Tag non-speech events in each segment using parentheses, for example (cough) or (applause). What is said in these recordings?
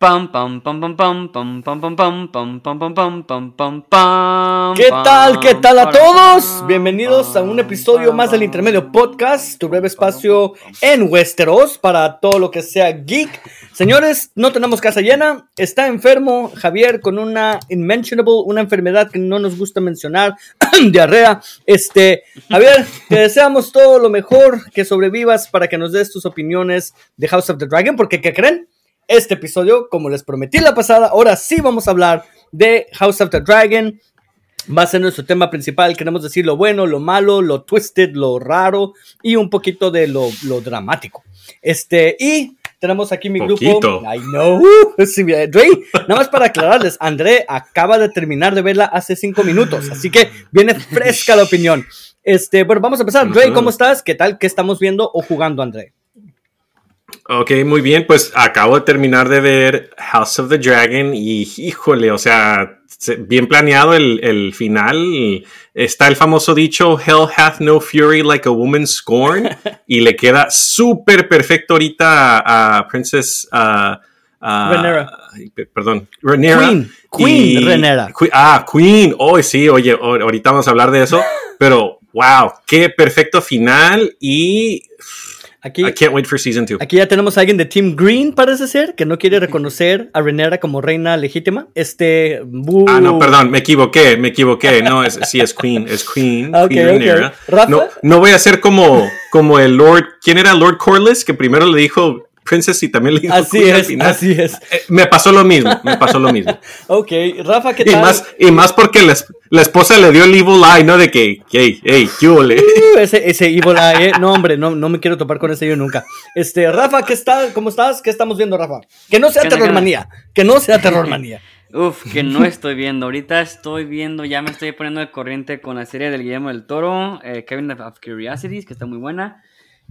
Pam, pam, pam, pam, pam, pam, pam, pam, pam, pam, pam, pam, pam, pam, pam, pam. ¿Qué tal? ¿Qué tal a todos? Bienvenidos a un episodio más del Intermedio Podcast, tu breve espacio en Westeros para todo lo que sea geek. Señores, no tenemos casa llena, está enfermo Javier con una inmentionable, una enfermedad que no nos gusta mencionar, diarrea. Este, Javier, te deseamos todo lo mejor, que sobrevivas para que nos des tus opiniones de House of the Dragon, porque ¿qué creen? Este episodio, como les prometí la pasada, ahora sí vamos a hablar de House of the Dragon. Va a ser nuestro tema principal. Queremos decir lo bueno, lo malo, lo twisted, lo raro y un poquito de lo, lo dramático. Este, y tenemos aquí mi grupo. I know. (laughs) Sí, Dre, nada más para aclararles, André acaba de terminar de verla hace cinco minutos, así que viene fresca la opinión. Este, bueno, vamos a empezar. Dre, ¿cómo estás? ¿Qué tal? ¿Qué estamos viendo o jugando, André? Ok, muy bien. Pues acabo de terminar de ver House of the Dragon y híjole, o sea, bien planeado el, el final. Está el famoso dicho, Hell hath no fury like a woman scorn. (laughs) y le queda súper perfecto ahorita a, Princess... Renera. Perdón, Renera. Queen, Queen Renera. ah, Queen. Oh, sí, oye, ahorita vamos a hablar de eso. (laughs) pero, wow, qué perfecto final y Aquí, I can't wait for season two. Aquí ya tenemos a alguien de Team Green, parece ser, que no quiere reconocer a Renera como reina legítima. Este. Ah, no, perdón, me equivoqué, me equivoqué. No, es, sí, es Queen, es Queen. (laughs) Queen Renera. No, no voy a ser como, como el Lord. ¿Quién era Lord Corliss? Que primero le dijo Princess y también le así es, Así es. Eh, me pasó lo mismo, me pasó lo mismo. (laughs) ok, Rafa, ¿qué tal? Y más, y más porque la, la, esposa le dio el evil eye, ¿no? De que, hey, hey, ¿qué (laughs) uh, ese, ese evil eye, eh. no, hombre, no, no me quiero topar con ese yo nunca. Este, Rafa, ¿qué está? ¿Cómo estás? ¿Qué estamos viendo, Rafa? Que no sea terrormanía, que no sea (laughs) terrormanía. Uf, que no estoy viendo. Ahorita estoy viendo, ya me estoy poniendo de corriente con la serie del Guillermo del Toro, eh, Kevin of Curiosities, que está muy buena.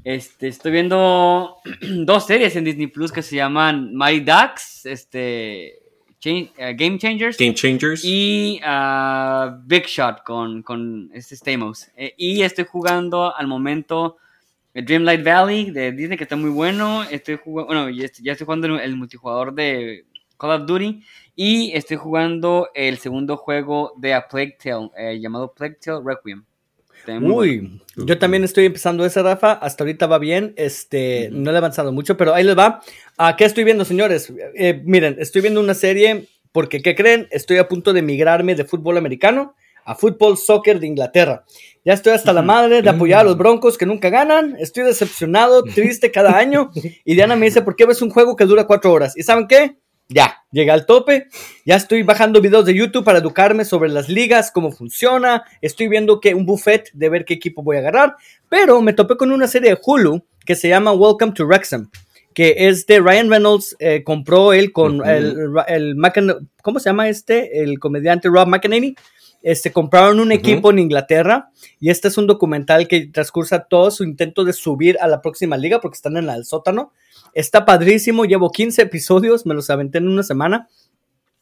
Este, estoy viendo (clears throat) dos series en Disney Plus que se llaman My Ducks, este, eh, Game Changers. Game Changers. Y uh, Big Shot con, con este Stamos. Eh, y estoy jugando al momento Dreamlight Valley de Disney, que está muy bueno. Estoy jugando, bueno, ya estoy, jugando el multijugador de Call of Duty. Y estoy jugando el segundo juego de A Plague Tale, eh, llamado Plague Tale Requiem. Uy, yo también estoy empezando esa, Rafa. Hasta ahorita va bien. Este, no le he avanzado mucho, pero ahí les va. ¿A qué estoy viendo, señores? Eh, miren, estoy viendo una serie porque, ¿qué creen? Estoy a punto de migrarme de fútbol americano a fútbol soccer de Inglaterra. Ya estoy hasta la madre de apoyar a los Broncos que nunca ganan. Estoy decepcionado, triste cada año. (laughs) Y Diana me dice, ¿por qué ves un juego que dura cuatro horas? ¿Y saben qué? Ya, llegué al tope. Ya estoy bajando videos de YouTube para educarme sobre las ligas, cómo funciona. Estoy viendo que un buffet de ver qué equipo voy a agarrar. Pero me topé con una serie de Hulu que se llama Welcome to Wrexham, que es de Ryan Reynolds. Eh, compró él con el, el, ¿cómo se llama este? El comediante Rob McEnany. Este, compraron un equipo en Inglaterra y este es un documental que transcursa todo su intento de subir a la próxima liga porque están en el sótano Está padrísimo, llevo 15 episodios, me los aventé en una semana.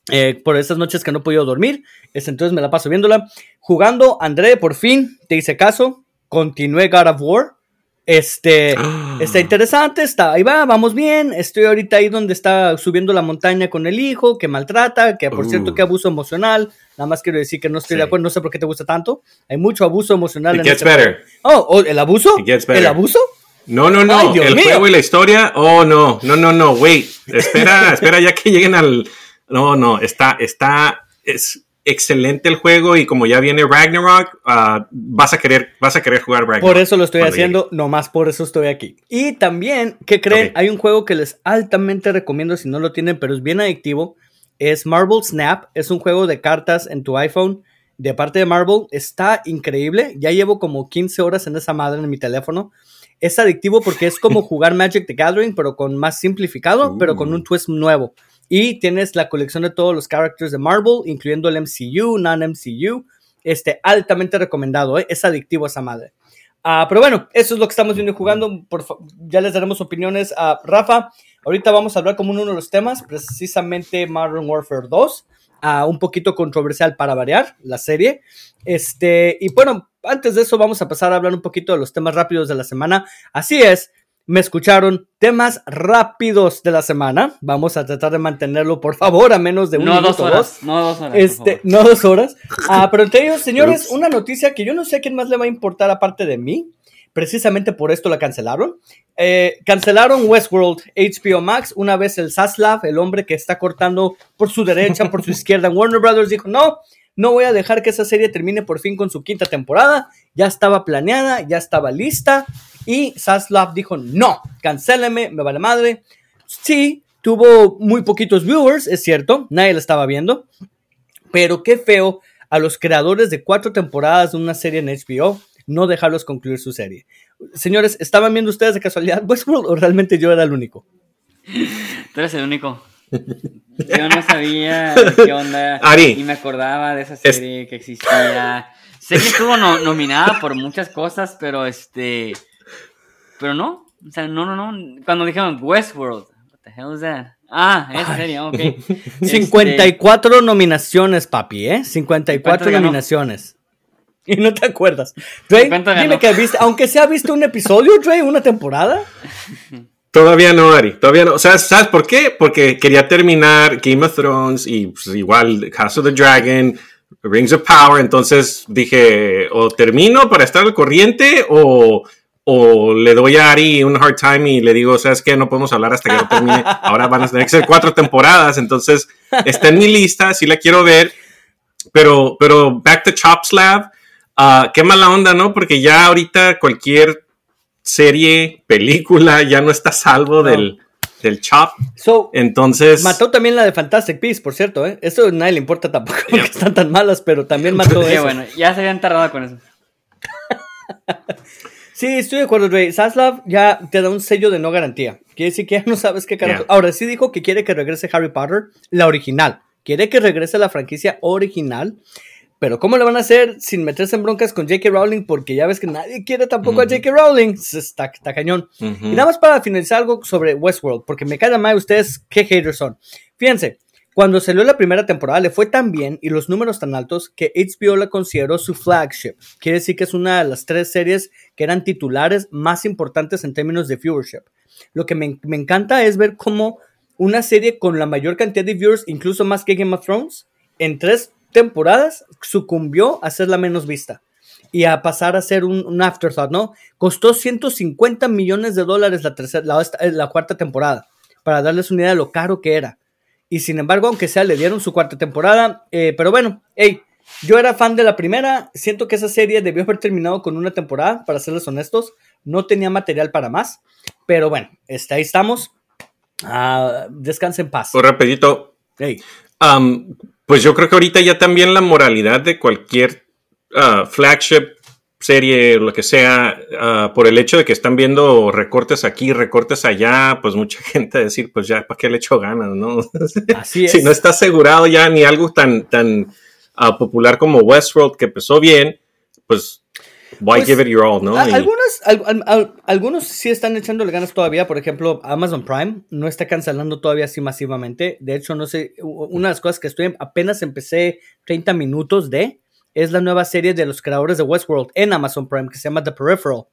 Eh, por esas noches que no he podido dormir, entonces me la paso viéndola. Jugando, André, por fin, te hice caso, continué God of War. Este, está interesante, está, ahí va, vamos bien. Estoy ahorita ahí donde está subiendo la montaña con el hijo, que maltrata, que por cierto, que abuso emocional. Nada más quiero decir que no estoy de acuerdo, no sé por qué te gusta tanto. Hay mucho abuso emocional. It en gets este better. Oh, oh, ¿el abuso? ¿El abuso? No, no, no. el juego y la historia. Oh, no, no, no, no. Wait. Espera, (laughs) espera ya que lleguen al. No, no. Está, está. Es excelente el juego y como ya viene Ragnarok, ah, vas a querer, vas a querer jugar Ragnarok. Por eso lo estoy haciendo, nomás por eso estoy aquí. Y también, ¿qué creen? Hay un juego que les altamente recomiendo si no lo tienen, pero es bien adictivo. Es Marble Snap. Es un juego de cartas en tu iPhone de parte de Marvel. Está increíble. Ya llevo como 15 horas en esa madre en mi teléfono es adictivo porque es como jugar Magic the Gathering, pero con más simplificado, pero con un uh. twist nuevo. Y tienes la colección de todos los characters de Marvel, incluyendo el MCU, non-MCU. Este, altamente recomendado, ¿eh? es adictivo esa madre. Ah, pero bueno, eso es lo que estamos viendo y jugando. Por ya les daremos opiniones a Rafa. Ahorita vamos a hablar como uno de los temas, precisamente Modern Warfare 2 un poquito controversial para variar la serie. Este, y bueno, antes de eso vamos a pasar a hablar un poquito de los temas rápidos de la semana. Así es, me escucharon temas rápidos de la semana. Vamos a tratar de mantenerlo, por favor, a menos de un No minuto, dos horas, no dos horas. por Este, favor. no dos horas. Ah, pero entre ellos, señores, Ups. una noticia que yo no sé a quién más le va a importar aparte de mí. Precisamente por esto la cancelaron. Eh, cancelaron Westworld, HBO Max. Una vez el Zaslav, el hombre que está cortando por su derecha, por su (laughs) izquierda, en Warner Brothers dijo: No, no voy a dejar que esa serie termine por fin con su quinta temporada. Ya estaba planeada, ya estaba lista. Y Zaslav dijo: No, cancéleme, me vale madre. Sí, tuvo muy poquitos viewers, es cierto, nadie la estaba viendo. Pero qué feo a los creadores de cuatro temporadas de una serie en HBO no dejarlos concluir su serie. Señores, ¿estaban viendo ustedes de casualidad (laughs) Westworld o realmente yo era el único? Eres el único. Yo no sabía (laughs) qué onda. Ari. Y me acordaba de esa serie que existía. Sé que estuvo no- nominada por muchas cosas, pero este. Pero no. O sea, no, no, no. Cuando dijeron Westworld, what the hell is that? Ah, esa serie, ok. (laughs) Este, 54 nominaciones, papi, ¿eh? 54 ¿Cuántas ganó? nominaciones. (laughs) Y no te acuerdas. Dre, ¿Cuántas dime que viste, aunque sea visto un episodio, Dre, una temporada. Todavía no, Ari, todavía no. ¿Sabes, ¿Sabes por qué? Porque quería terminar Game of Thrones y pues, igual House of the Dragon, Rings of Power. Entonces dije, o termino para estar al corriente o, o le doy a Ari un hard time y le digo, ¿sabes qué? No podemos hablar hasta que no termine. Ahora van a tener que ser cuatro temporadas. Entonces está en mi lista, sí la quiero ver. Pero, pero back to Chops Lab, ah, qué mala onda, ¿no? Porque ya ahorita cualquier serie, película, ya no está a salvo No. del, del Chop. So, Entonces, mató también la de Fantastic Beasts, por cierto, ¿eh? Eso a nadie le importa tampoco porque están tan malas, pero también mató eso. bueno, ya se habían tardado con eso. (laughs) Sí, estoy de acuerdo, Dre. Zaslav ya te da un sello de no garantía. Quiere decir que ya no sabes qué carajo. Yeah. Ahora sí dijo que quiere que regrese Harry Potter, la original. Quiere que regrese la franquicia original. Pero ¿cómo lo van a hacer sin meterse en broncas con J.K. Rowling? Porque ya ves que nadie quiere tampoco a. J.K. Rowling. Está, está cañón. Y nada más para finalizar algo sobre Westworld, porque me cae mal ustedes qué haters son. Fíjense, cuando salió la primera temporada le fue tan bien y los números tan altos que HBO la consideró su flagship. Quiere decir que es una de las tres series que eran titulares más importantes en términos de viewership. Lo que me, me encanta es ver cómo una serie con la mayor cantidad de viewers, incluso más que Game of Thrones, en tres temporadas sucumbió a ser la menos vista y a pasar a ser un, un afterthought, ¿no? Costó 150 millones de dólares la, tercera, la, esta- la cuarta temporada, para darles una idea de lo caro que era. Y sin embargo, aunque sea, le dieron su cuarta temporada. eh, pero bueno, hey, yo era fan de la primera. Siento que esa serie debió haber terminado con una temporada, para serles honestos. No tenía material para más. Pero bueno, este, ahí estamos. Ah, descansa en paz. Pues rapidito, Hey, um, pues yo creo que ahorita ya también la moralidad de cualquier ah, flagship serie, lo que sea, ah, por el hecho de que están viendo recortes aquí, recortes allá, pues mucha (laughs) gente a decir, pues ya, ¿para qué le echo ganas, no? (laughs) así es. si no está asegurado ya ni algo tan, tan ah, popular como Westworld que empezó bien, pues why Pues, give it your all, ¿no? A- Y- Algunos, al- al- al- algunos sí están echándole ganas todavía. Por ejemplo, Amazon Prime no está cancelando todavía así masivamente. De hecho, no sé, una de las cosas que estoy apenas empecé 30 minutos de es la nueva serie de los creadores de Westworld en Amazon Prime que se llama The Peripheral.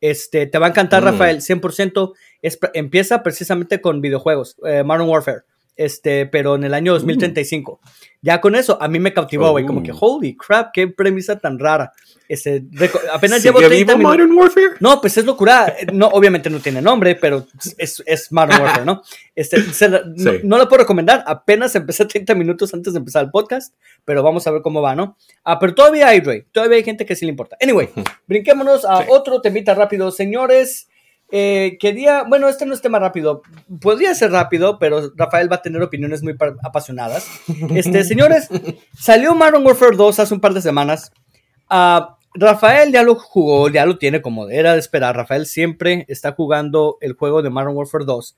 Este, te va a encantar, Mm. Rafael, 100%. Es, empieza precisamente con videojuegos, eh, Modern Warfare, este, pero en el año 2035. Ya con eso, a mí me cautivó, güey, como Oh. que, holy crap, qué premisa tan rara. Este, apenas ¿Sigue llevo 30 vivo minutos. Modern Warfare? No, pues es locura. No, obviamente no tiene nombre, pero es, es Modern Warfare, ¿no? Este, se la- no, Sí. no la puedo recomendar. Apenas empecé 30 minutos antes de empezar el podcast, pero vamos a ver cómo va, ¿no? Ah, pero todavía hay, Dre. Todavía hay gente que sí le importa. Anyway, (laughs) brinquémonos a Sí. otro temita rápido. Señores, eh, quería, bueno, este no es tema rápido. Podría ser rápido, pero Rafael va a tener opiniones muy pa- apasionadas. Este, señores, (laughs) salió Modern Warfare 2 hace un par de semanas. Ah, Rafael ya lo jugó, ya lo tiene como era de esperar. Rafael siempre está jugando el juego de Modern Warfare 2.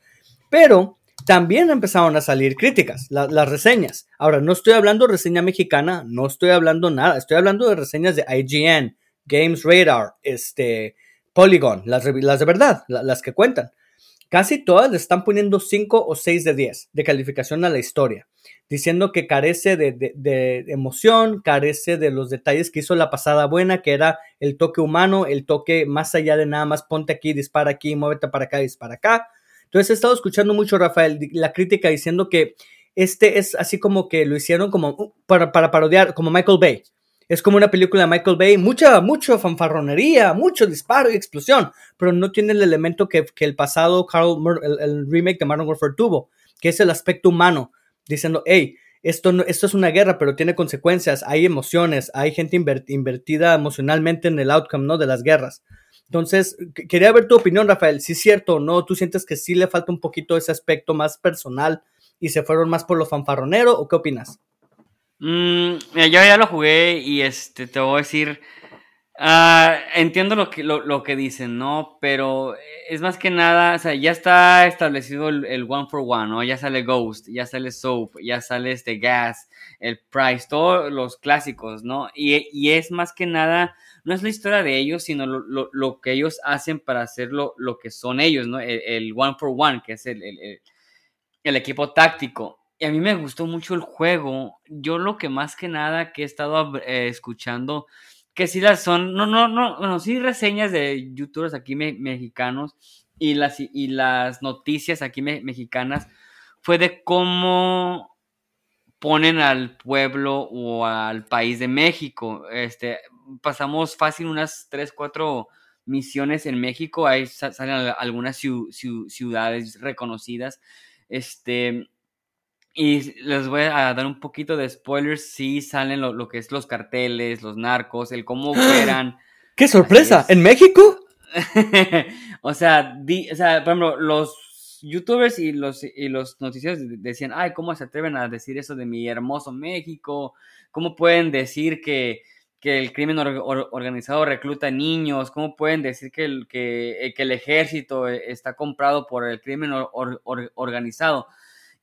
Pero también empezaron a salir críticas, la- las reseñas. Ahora, no estoy hablando reseña mexicana, no estoy hablando nada. Estoy hablando de reseñas de IGN, Games Radar, este, Polygon, las, las de verdad, la- las que cuentan. Casi todas le están poniendo 5 o 6 de 10 de calificación a la historia, diciendo que carece de, de, de, emoción, carece de los detalles que hizo la pasada buena, que era el toque humano, el toque más allá de nada más ponte aquí, dispara aquí, muévete para acá, dispara acá. Entonces he estado escuchando mucho, Rafael, la crítica diciendo que este es así como que lo hicieron como uh, para, para parodiar, como Michael Bay. Es como una película de Michael Bay, mucha, mucha fanfarronería, mucho disparo y explosión, pero no tiene el elemento que, que el pasado Carl, el, el, remake de Modern Warfare tuvo, que es el aspecto humano, diciendo, hey, esto, no, esto es una guerra, pero tiene consecuencias, hay emociones, hay gente invertida emocionalmente en el outcome, ¿no? De las guerras. Entonces, quería ver tu opinión, Rafael, si es cierto o no, ¿tú sientes que sí le falta un poquito ese aspecto más personal y se fueron más por lo fanfarronero o qué opinas? Mm, yo ya lo jugué y este, te voy a decir, uh, entiendo lo que, lo, lo, que dicen, ¿no? Pero es más que nada, o sea, ya está establecido el, el, one for one, ¿no? Ya sale Ghost, ya sale Soap, ya sale este Gas, el Price, todos los clásicos, ¿no? Y, y es más que nada, no es la historia de ellos, sino lo, lo, lo que ellos hacen para hacer lo, que son ellos, ¿no? El, el, one for one, que es el, el equipo táctico. Y a mí me gustó mucho el juego. Yo lo que más que nada que he estado eh, escuchando, que sí las son, no, no, no, bueno, sí reseñas de youtubers aquí me, mexicanos y las, y las noticias aquí me, mexicanas, fue de cómo ponen al pueblo o al país de México. Este, pasamos fácil unas 3, 4 misiones en México, ahí salen algunas ciudades reconocidas. Este, y les voy a dar un poquito de spoilers. Sí salen lo, lo que es los carteles, los narcos, el cómo (gasps) operan. ¡Qué sorpresa! ¿En México? (laughs) o, sea, di, o sea, por ejemplo, los youtubers y los, y los noticieros decían, ay, ¿cómo se atreven a decir eso de mi hermoso México? ¿Cómo pueden decir que, que el crimen or, or, organizado recluta niños? ¿Cómo pueden decir que el, que, que el ejército está comprado por el crimen or, organizado?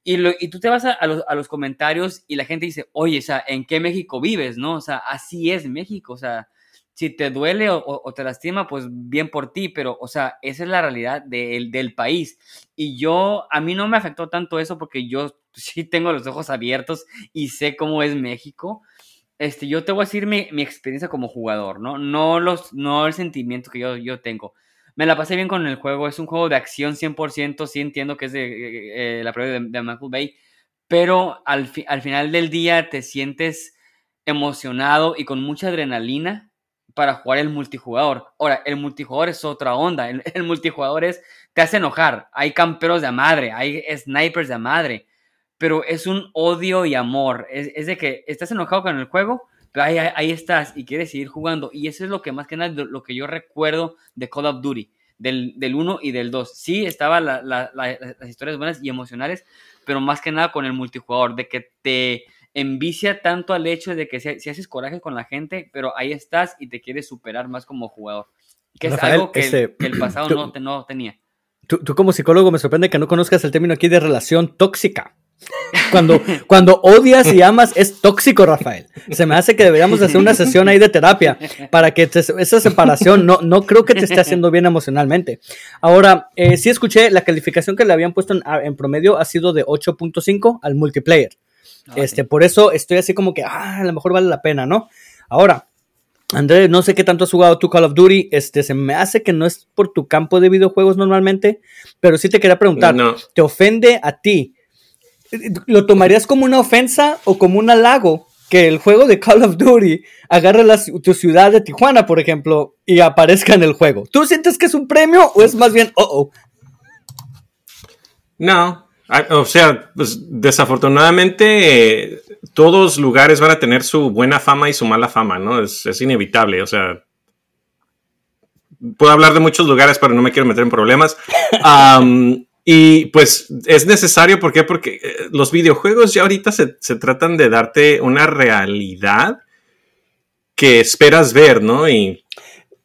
Y, lo, y tú te vas a, a, los, a, los, comentarios y la gente dice, oye, o sea, ¿en qué México vives? ¿No? O sea, así es México. O sea, si te duele o, o te lastima, pues bien por ti, pero, o sea, esa es la realidad de, del país. Y yo, a mí no me afectó tanto eso porque yo (laughs) sí tengo los ojos abiertos y sé cómo es México. Este, yo te voy a decir mi, mi experiencia como jugador, ¿no? No, los, no el sentimiento que yo, yo tengo me la pasé bien con el juego. Es un juego de acción 100%. Sí entiendo que es de eh, eh la prueba de, de, Michael Bay. Pero al, fi al final del día te sientes emocionado y con mucha adrenalina para jugar el multijugador. Ahora, el multijugador es otra onda. El, el multijugador es, te hace enojar. Hay camperos de madre, hay snipers de madre. Pero es un odio y amor. Es, es de que estás enojado con el juego, pero ahí, ahí, estás y quieres seguir jugando. Y eso es lo que más que nada lo que yo recuerdo de Call of Duty, del, del 1 y del 2. Sí, estaban la, la, la, las historias buenas y emocionales, pero más que nada con el multijugador, de que te envicia tanto al hecho de que si, si haces coraje con la gente, pero ahí estás y te quieres superar más como jugador. Que es algo que, ese, el, que, el, pasado (clears throat) tú, no, no tenía. Tú, tú como psicólogo me sorprende que no conozcas el término aquí de relación tóxica. Cuando, (laughs) cuando odias y amas es tóxico, Rafael. Se me hace que deberíamos hacer una sesión ahí de terapia para que te, esa separación no, no creo que te esté haciendo bien emocionalmente. Ahora, eh, sí escuché la calificación que le habían puesto en, en promedio ha sido de 8.5 al multiplayer. Okay. Este, por eso estoy así como que, ah, a lo mejor vale la pena, ¿no? Ahora, Andrés, no sé qué tanto has jugado tu Call of Duty. Este, se me hace que no es por tu campo de videojuegos normalmente, pero sí te quería preguntar, no. ¿te ofende a ti? ¿Lo tomarías como una ofensa o como un halago que el juego de Call of Duty agarre la, tu ciudad de Tijuana, por ejemplo, y aparezca en el juego? ¿Tú sientes que es un premio o es más bien, oh, oh? No, o sea, pues, desafortunadamente eh, todos lugares van a tener su buena fama y su mala fama, ¿no? Es, es, inevitable, o sea. Puedo hablar de muchos lugares, pero no me quiero meter en problemas. (laughs) Um, y pues es necesario, ¿por qué? Porque eh, los videojuegos ya ahorita se, se, tratan de darte una realidad que esperas ver, ¿no? Y,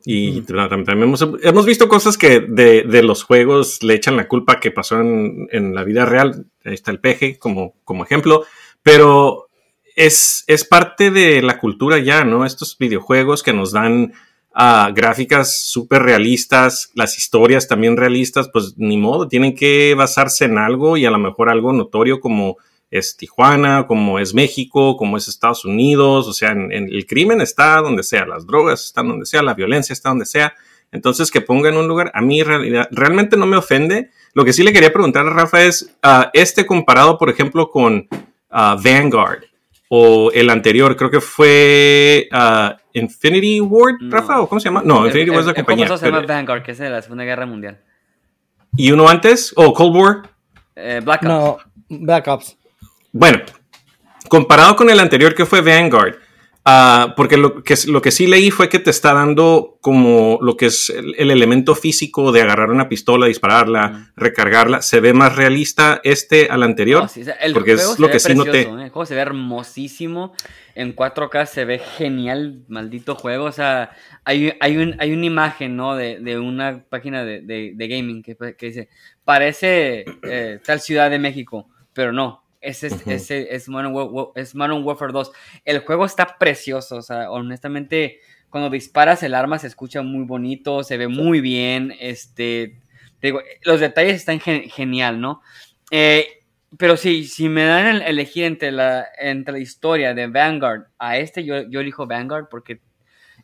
y también hemos, hemos, visto cosas que de, de, los juegos le echan la culpa que pasó en, en, la vida real. Ahí está el peje como, como ejemplo. Pero es, es parte de la cultura ya, ¿no? Estos videojuegos que nos dan ah, gráficas súper realistas, las historias también realistas, pues ni modo, tienen que basarse en algo y a lo mejor algo notorio como es Tijuana, como es México, como es Estados Unidos, o sea, en, el crimen está donde sea, las drogas están donde sea, la violencia está donde sea. Entonces, que ponga en un lugar, a mí realidad, realmente no me ofende. Lo que sí le quería preguntar a Rafa es, uh, este comparado, por ejemplo, con uh, Vanguard o el anterior, creo que fue uh, Infinity Ward, Rafa, o cómo se llama? No, Infinity Ward es la compañía. se llama Vanguard, que es de la Segunda Guerra Mundial. ¿Y uno antes? ¿O Cold War? Eh, Black Ops. No, Black Ops. Bueno, comparado con el anterior que fue Vanguard, uh, porque lo que, lo que sí leí fue que te está dando como lo que es el, elemento físico de agarrar una pistola, dispararla, recargarla. Se ve más realista este al anterior. porque es lo que sí noté. ¿eh? El juego se ve hermosísimo. En 4K se ve genial, maldito juego. O sea, hay, hay, un, hay una imagen, ¿no? De, de una página de, de, gaming que, que, dice, parece eh, tal Ciudad de México, pero no, ese, es, Modern, Warfare 2. El juego está precioso, o sea, honestamente, cuando disparas el arma se escucha muy bonito, se ve muy bien, este, digo, los detalles están genial, ¿no? Eh, pero sí, si me dan a elegir entre la, entre la historia de Vanguard a este, yo, yo elijo Vanguard porque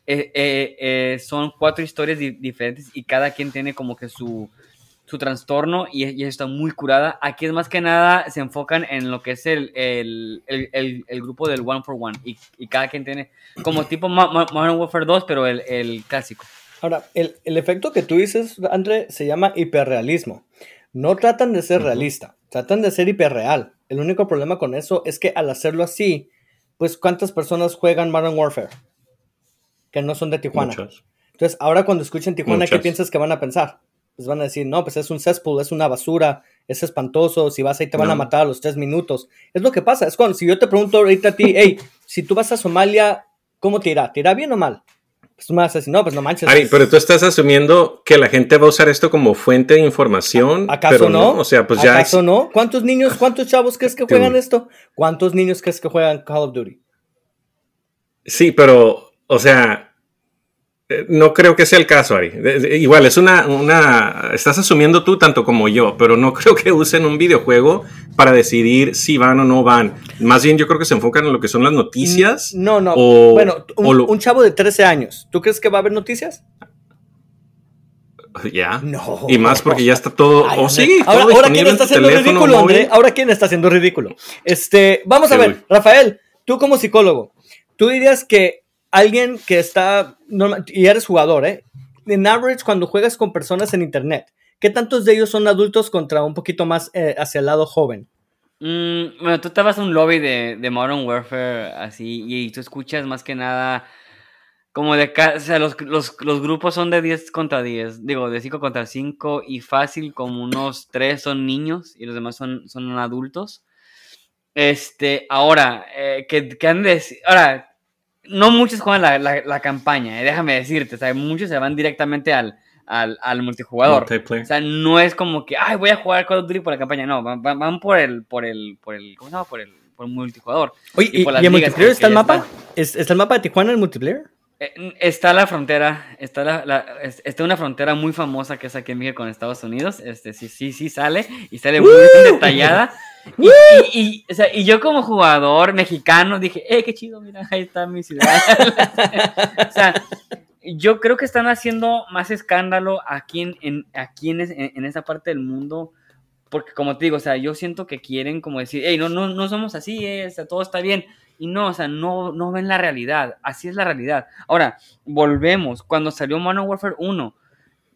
eh, eh, son cuatro historias diferentes y cada quien tiene como que su, su trastorno y, y, está muy curada. Aquí es más que nada, se enfocan en lo que es el, el, el, el grupo del One for One y, y, cada quien tiene como tipo Modern Warfare 2, pero el, clásico. Ahora, el, efecto que tú dices, André, se llama hiperrealismo. No tratan de ser realista, tratan de ser hiperreal. El único problema con eso es que al hacerlo así, pues ¿cuántas personas juegan Modern Warfare? Que no son de Tijuana. Entonces, ahora cuando escuchen Tijuana, ¿qué piensas que van a pensar? Pues van a decir, no, pues es un cesspool, es una basura, es espantoso, si vas ahí te van a matar a los tres minutos. Es lo que pasa, es cuando, si yo te pregunto ahorita a ti, hey, si tú vas a Somalia, ¿cómo te irá? ¿Te irá bien o mal? Pues tú me vas a decir, no, pues no manches. Ari, pero tú estás asumiendo que la gente va a usar esto como fuente de información. ¿Acaso no? O sea, pues ya. ¿Acaso no? ¿Cuántos niños, cuántos chavos crees que (laughs) juegan esto? ¿Cuántos niños crees que juegan Call of Duty? Sí, pero, o sea, no creo que sea el caso, Ari. Igual, es una, una. Estás asumiendo tú tanto como yo, pero no (laughs) creo que usen un videojuego para decidir si van o no van. Más bien, yo creo que se enfocan en lo que son las noticias. No, no. bueno, un, chavo de 13 años, ¿tú crees que va a haber noticias? Ya. No. Y más porque ya está todo. oh, sí. Ahora, ahora quién está haciendo ridículo, André. Ahora quién está haciendo ridículo. Este, vamos a ver, Rafael, tú como psicólogo, tú dirías que alguien que está, y eres jugador, ¿eh? En average, cuando juegas con personas en internet, ¿qué tantos de ellos son adultos contra un poquito más eh, hacia el lado joven? Mm, bueno, tú a un lobby de, de, Modern Warfare así y tú escuchas más que nada como de... O sea, los, los, los grupos son de 10 contra 10, digo, de 5 contra 5 y fácil como unos 3 son niños y los demás son, son adultos. Este, ahora, eh, que, que han ahora, no muchos juegan la, la, campaña, eh, déjame decirte, o sea, muchos se van directamente al, al, al multijugador. O sea, no es como que, ay, voy a jugar Call of Duty por la campaña, no, van, van por el, por el, por el, ¿cómo se llama? Por el, por el multijugador. Oye, ¿y, ¿y, en multiplayer está el mapa? ¿Está el mapa de Tijuana en multiplayer? Eh, está la frontera, está la, la, está una frontera muy famosa que es aquí en México con Estados Unidos, este sí, sí, sí sale, y sale muy detallada. (laughs) Y, (laughs) y, yo como jugador mexicano dije, eh, qué chido, mira, ahí está mi ciudad. (laughs) o sea, yo creo que están haciendo más escándalo aquí en, en aquí en, en, esa parte del mundo. Porque como te digo, o sea, yo siento que quieren como decir, hey, no, no, no somos así, eh, todo está bien. Y no, o sea, no, no ven la realidad. Así es la realidad. Ahora, volvemos. Cuando salió Modern Warfare 1,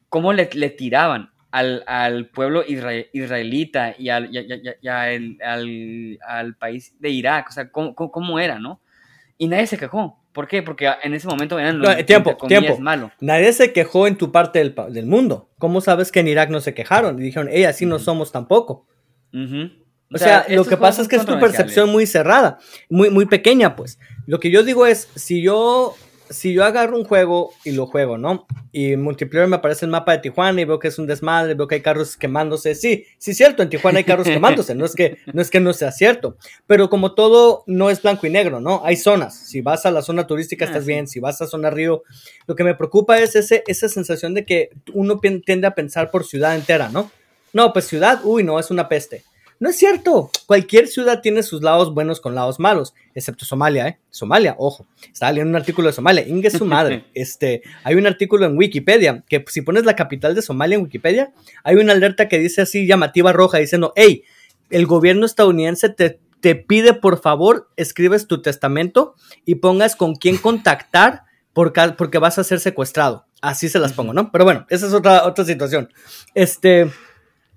¿cómo le, le tiraban? Al, pueblo israelita y, al, al, país de Irak, o sea, ¿cómo, era, ¿no? Y nadie se quejó. ¿Por qué? Porque en ese momento eran los tiempo, tiempo. malo. Nadie se quejó en tu parte del, del, mundo. ¿Cómo sabes que en Irak no se quejaron? Y dijeron, hey, así no somos tampoco. O, sea, lo que pasa es que es tu percepción muy cerrada, muy, muy pequeña, pues. Lo que yo digo es, si yo si yo agarro un juego y lo juego, ¿no? Y en multiplayer me aparece el mapa de Tijuana y veo que es un desmadre, veo que hay carros quemándose. Sí, sí es cierto, en Tijuana hay carros quemándose, no es que no es que no sea cierto, pero como todo no es blanco y negro, ¿no? Hay zonas. Si vas a la zona turística estás Ah, sí. bien, si vas a zona río, lo que me preocupa es ese, esa sensación de que uno tiende a pensar por ciudad entera, ¿no? No, pues ciudad, uy, no, es una peste. No es cierto. Cualquier ciudad tiene sus lados buenos con lados malos, excepto Somalia, ¿eh? Somalia, ojo. Estaba leyendo un artículo de Somalia. Inge su madre. (laughs) Este, hay un artículo en Wikipedia que si pones la capital de Somalia en Wikipedia, hay una alerta que dice así llamativa roja diciendo, hey, el gobierno estadounidense te, te pide por favor escribes tu testamento y pongas con quién contactar porque vas a ser secuestrado. Así se las pongo, ¿no? Pero bueno, esa es otra, otra situación. Este,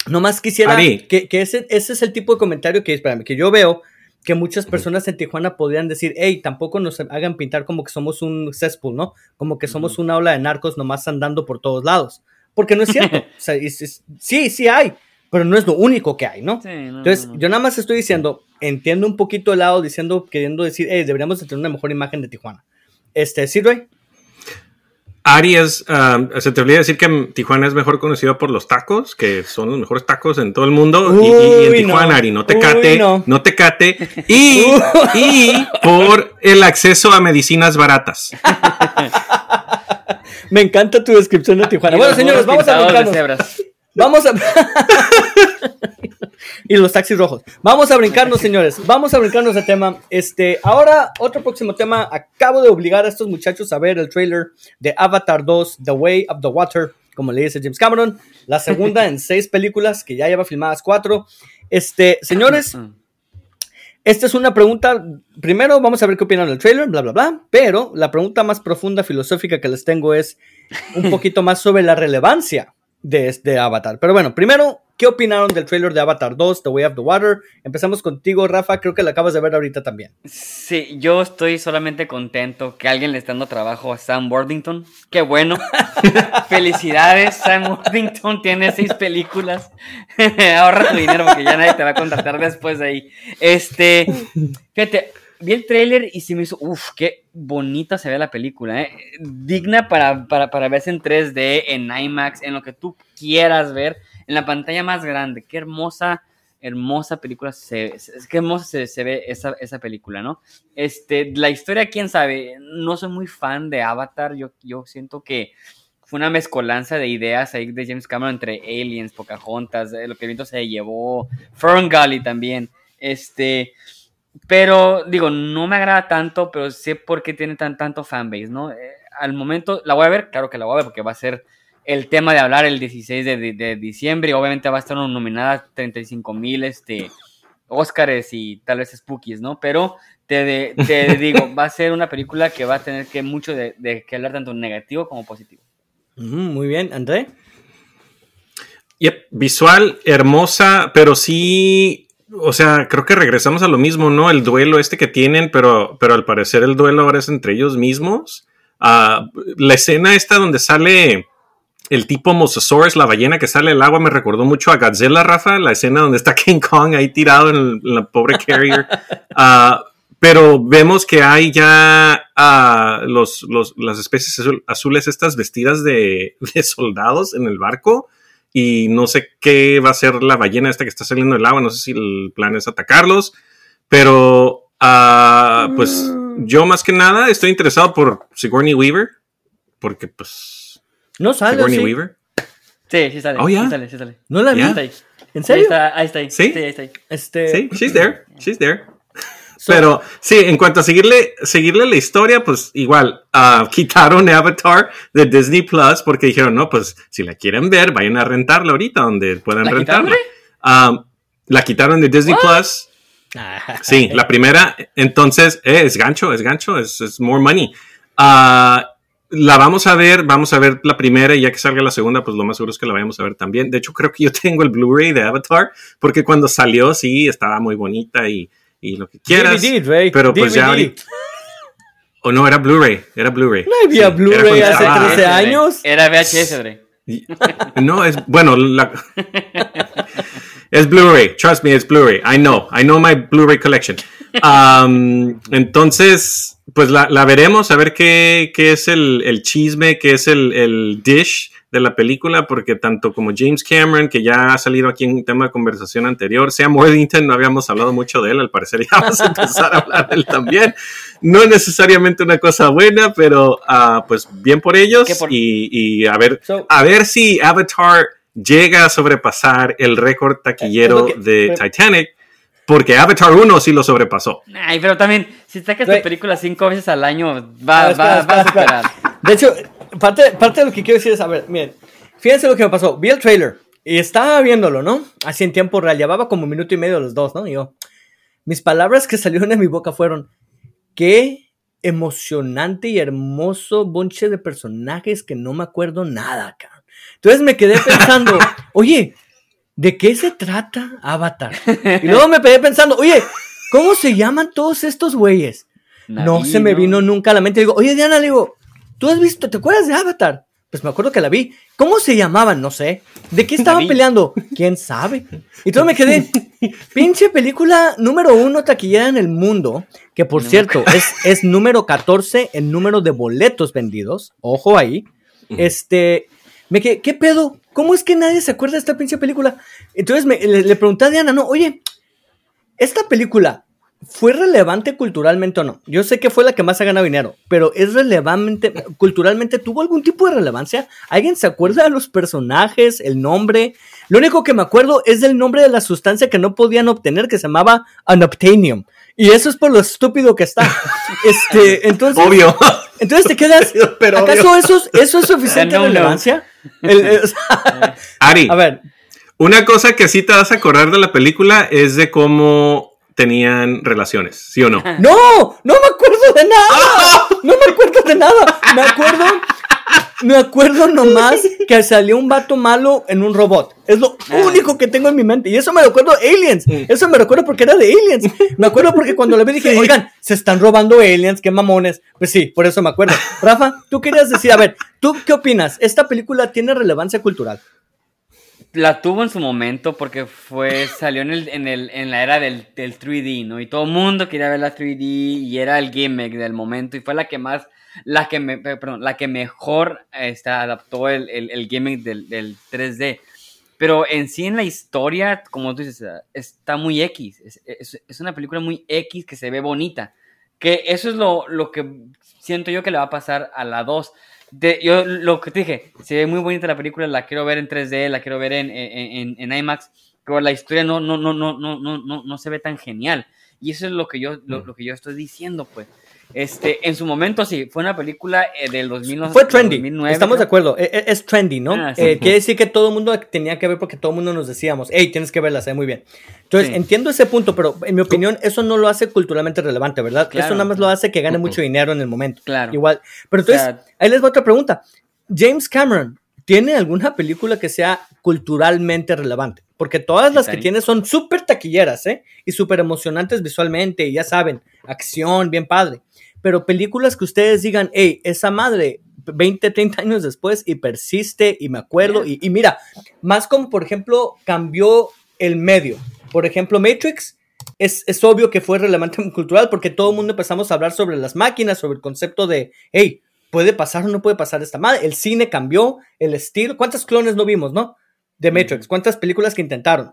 nomás quisiera que, que ese, ese es el tipo de comentario que, espérame, que yo veo que muchas personas en Tijuana podrían decir, hey, tampoco nos hagan pintar como que somos un cesspool, ¿no? Como que somos una ola de narcos nomás andando por todos lados. Porque no es cierto. (laughs) o sea, es- es- sí, sí hay, pero no es lo único que hay, ¿no? Sí, no, Entonces, no, no. yo nada más estoy diciendo, entiendo un poquito el lado, diciendo, queriendo decir, hey, deberíamos de tener una mejor imagen de Tijuana. Este, ¿sí, Es, um, se te olvida decir que Tijuana es mejor conocido por los tacos, que son los mejores tacos en todo el mundo. y- y, y en Tijuana, no. Ari, no te Uy, cate, no. no. te cate. Y, (laughs) y por el acceso a medicinas baratas. (laughs) Me encanta tu descripción de Tijuana. Y Bueno, señores, vamos a Vamos a. (laughs) y los taxis rojos. Vamos a brincarnos, señores. Vamos a brincarnos de tema. Este, ahora, otro próximo tema. Acabo de obligar a estos muchachos a ver el trailer de Avatar 2, The Way of the Water, como le dice James Cameron. La segunda en seis películas, que ya lleva filmadas cuatro. Este, señores, esta es una pregunta. Primero, vamos a ver qué opinan del trailer, bla, bla, bla. Pero la pregunta más profunda, filosófica que les tengo es un poquito más sobre la relevancia de este Avatar. Pero bueno, primero, ¿qué opinaron del trailer de Avatar 2, The Way of the Water? Empezamos contigo, Rafa. Creo que la acabas de ver ahorita también. Sí, yo estoy solamente contento que alguien le esté dando trabajo a Sam Worthington. Qué bueno. (laughs) Felicidades, Sam Worthington tiene seis películas. (laughs) Ahorra tu dinero porque ya nadie te va a contratar después de ahí. Este, fíjate, vi el tráiler y se me hizo, uff, qué bonita se ve la película, ¿eh? Digna para, para, para verse en 3D, en IMAX, en lo que tú quieras ver, en la pantalla más grande. Qué hermosa, hermosa película se, qué hermosa se, se ve esa, esa película, ¿no? Este, la historia, quién sabe, no soy muy fan de Avatar, yo, yo siento que fue una mezcolanza de ideas ahí de James Cameron entre Aliens, Pocahontas, eh, lo que viento se llevó, Fern Gully también, este, pero digo, no me agrada tanto, pero sé por qué tiene tan, tanto fanbase, ¿no? Eh, al momento, la voy a ver, claro que la voy a ver porque va a ser el tema de hablar el 16 de, de- de diciembre y obviamente va a estar nominada a 35 mil, este, Óscares y tal vez Spookies, ¿no? Pero te, de- te (laughs) digo, va a ser una película que va a tener que mucho de, de que hablar tanto negativo como positivo. Muy bien, André. Yep, visual, hermosa, pero sí, o sea, creo que regresamos a lo mismo, ¿no? El duelo este que tienen, pero, pero al parecer el duelo ahora es entre ellos mismos. Ah, la escena esta donde sale el tipo Mosasaurus, la ballena que sale del agua, me recordó mucho a Godzilla, Rafa, la escena donde está (laughs) King Kong ahí tirado en, el- en la pobre carrier. (laughs) Ah, pero vemos que hay ya ah, los, los- las especies azul- azules estas vestidas de, (laughs) de soldados en el barco y no sé qué va a ser la ballena esta que está saliendo del agua, no sé si el plan es atacarlos, pero ah, pues yo más que nada estoy interesado por Sigourney Weaver, porque pues No sale, Sigourney ¿sí? Weaver. Sí, sí sale. Oh, yeah. Sí sale, sí sale. No la vi. Ahí ahí. ¿En Ahí serio? está, ahí está ahí. ¿Sí? ahí está ahí. Este, Sí, she's there, she's there. Pero sí, en cuanto a seguirle, seguirle la historia, pues igual ah, (laughs) quitaron Avatar de Disney Plus porque dijeron, no, pues si la quieren ver, vayan a rentarla ahorita donde puedan ¿La rentarla. quitaron? Ah, la quitaron de Disney Plus. Ah, Sí, la primera, entonces, eh, es gancho, es gancho, es, es more money. Ah, la vamos a ver, vamos a ver la primera y ya que salga la segunda, pues lo más seguro es que la vayamos a ver también. De hecho, creo que yo (laughs) tengo el Blu-ray de Avatar, porque cuando salió, sí, estaba muy bonita y, y lo que quieras. DVD, Ray, pero pues ya ahorita. O no, era Blu-ray, era Blu-ray. No había Sí, Blu-ray hace estaba- 13 años. Era VHS, Dre. y- (laughs) No, es bueno, la- (laughs) es Blu-ray. Trust me, it's Blu-ray. I know, I know my Blu-ray collection. Um, entonces, pues la, la, veremos, a ver qué, qué es el, el, chisme, qué es el, el, dish de la película, porque tanto como James Cameron, que ya ha salido aquí en un tema de conversación anterior, Sam Worthington, no habíamos hablado mucho de él, al parecer ya vamos a empezar a hablar de él también. No necesariamente una cosa buena, pero uh, pues bien por ellos por... Y, y, a ver, so, a ver si Avatar llega a sobrepasar el récord taquillero que, de pero, Titanic porque Avatar 1 sí lo sobrepasó. Ay, pero también, si sacas tu película cinco veces al año, va, Ah, espera, va, espera, va a espera. superar. De hecho, parte, parte de lo que quiero decir es, a ver, miren, fíjense lo que me pasó. Vi el trailer y estaba viéndolo, ¿no? Así en tiempo real, llevaba como un minuto y medio los dos, ¿no? Y yo, mis palabras que (laughs) salieron de mi boca fueron, qué emocionante y hermoso bonche de personajes que no me acuerdo nada, cabrón. Entonces me quedé pensando, (laughs) oye, ¿de qué se trata Avatar? Y luego me quedé pensando, oye, ¿cómo se llaman todos estos güeyes? No se me vino nunca a la mente. Digo, oye, Diana, le digo, ¿tú has visto, te acuerdas de Avatar? Pues me acuerdo que la vi. ¿Cómo se llamaban? No sé. ¿De qué estaban peleando? ¿Quién sabe? Y todo me quedé, (laughs) pinche película número uno taquillera en el mundo, que por No. cierto es, es número 14 en número de boletos vendidos. Ojo ahí. Este, me quedé, ¿qué pedo? ¿Cómo es que nadie se acuerda de esta pinche película? Entonces me, le, le pregunté a Diana, no, oye, esta película ¿Fue relevante culturalmente o no? Yo sé que fue la que más ha ganado dinero, pero ¿es relevante culturalmente? ¿Tuvo algún tipo de relevancia? ¿Alguien se acuerda de los personajes, el nombre? Lo único que me acuerdo es del nombre de la sustancia que no podían obtener, que se llamaba Anoptanium. Y eso es por lo estúpido que está. (laughs) Este, entonces, Obvio. entonces te quedas. (laughs) Pero ¿Acaso obvio. eso es, eso es suficiente No, no. relevancia? (laughs) El- el- Ari, a ver, una cosa que sí te vas a acordar de la película es de cómo tenían relaciones, ¿sí o no? No, no me acuerdo de nada. (laughs) No me acuerdo de nada. Me acuerdo, me acuerdo nomás que salió un vato malo en un robot. Es lo Ah. único que tengo en mi mente. Y eso me recuerdo Aliens. Eso me recuerdo porque era de Aliens. Me acuerdo porque cuando lo vi dije, (laughs) oigan, se están robando Aliens, qué mamones. Pues sí, por eso me acuerdo. Rafa, tú querías decir, a ver, ¿tú qué opinas? ¿Esta película tiene relevancia cultural? La tuvo en su momento porque fue, salió en, el, en, el, en la era del, del 3D, ¿no? Y todo el mundo quería ver la 3D y era el gimmick del momento y fue la que más, la que, me, perdón, la que mejor este, adaptó el, el, el gimmick del, del 3D. Pero en sí en la historia, como tú dices, está muy X. Es, es, es una película muy X que se ve bonita. Que eso es lo, lo que siento yo que le va a pasar a la 2. De, yo lo que te dije, se ve muy bonita la película, la quiero ver en 3D, la quiero ver en, en, en, en IMAX, pero la historia no, no, no, no, no, no, no, no se ve tan genial. Y eso es lo que yo, lo, lo que yo estoy diciendo, pues. Este, en su momento sí, fue una película eh, del 2009. Fue trendy. 2009, Estamos de acuerdo. E- e- Es, trendy, ¿no? Ah, sí. Eh, quiere decir que todo el mundo tenía que ver porque todo el mundo nos decíamos, hey, tienes que verla, se ve muy bien. Entonces, Sí. entiendo ese punto, pero en mi opinión, eso no lo hace culturalmente relevante, ¿verdad? Claro. Eso nada más lo hace que gane mucho dinero en el momento. Claro. Igual. Pero O sea- entonces, ahí les va otra pregunta. James Cameron, ¿tiene alguna película que sea culturalmente relevante? Porque todas las que tiene son súper taquilleras, ¿eh? Y súper emocionantes visualmente, y ya saben, acción, bien padre. Pero películas que ustedes digan, hey, esa madre, 20, 30 años después, y persiste, y me acuerdo, y, y mira, más como, por ejemplo, cambió el medio. Por ejemplo, Matrix, es, es obvio que fue relevante (laughs) cultural porque todo el mundo empezamos a hablar sobre las máquinas, sobre el concepto de, hey, ¿puede pasar o no puede pasar esta madre? El cine cambió, el estilo. ¿Cuántos clones no vimos, no? De Matrix, ¿cuántas películas que intentaron?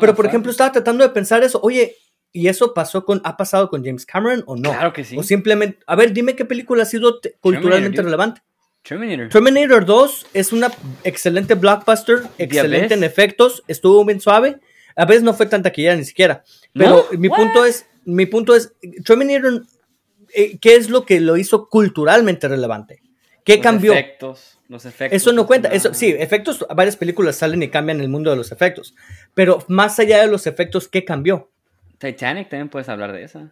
Pero, por claro. ejemplo, estaba tratando de pensar eso, oye, ¿y eso pasó con, ha pasado con James Cameron o no? Claro que sí. O simplemente, a ver, dime qué película ha sido te- culturalmente relevante. Terminator. Terminator 2 es una excelente blockbuster, excelente en efectos, estuvo bien suave. A veces no fue tan taquillera ni siquiera. Pero ¿No? mi What? punto es, mi punto es, Terminator, eh, ¿qué es lo que lo hizo culturalmente relevante? ¿Qué Los cambió? Efectos, los efectos. Eso no cuenta. Eso, sí, efectos, varias películas salen y cambian el mundo de los efectos. Pero más allá de los efectos, ¿qué cambió? Titanic también puedes hablar de eso.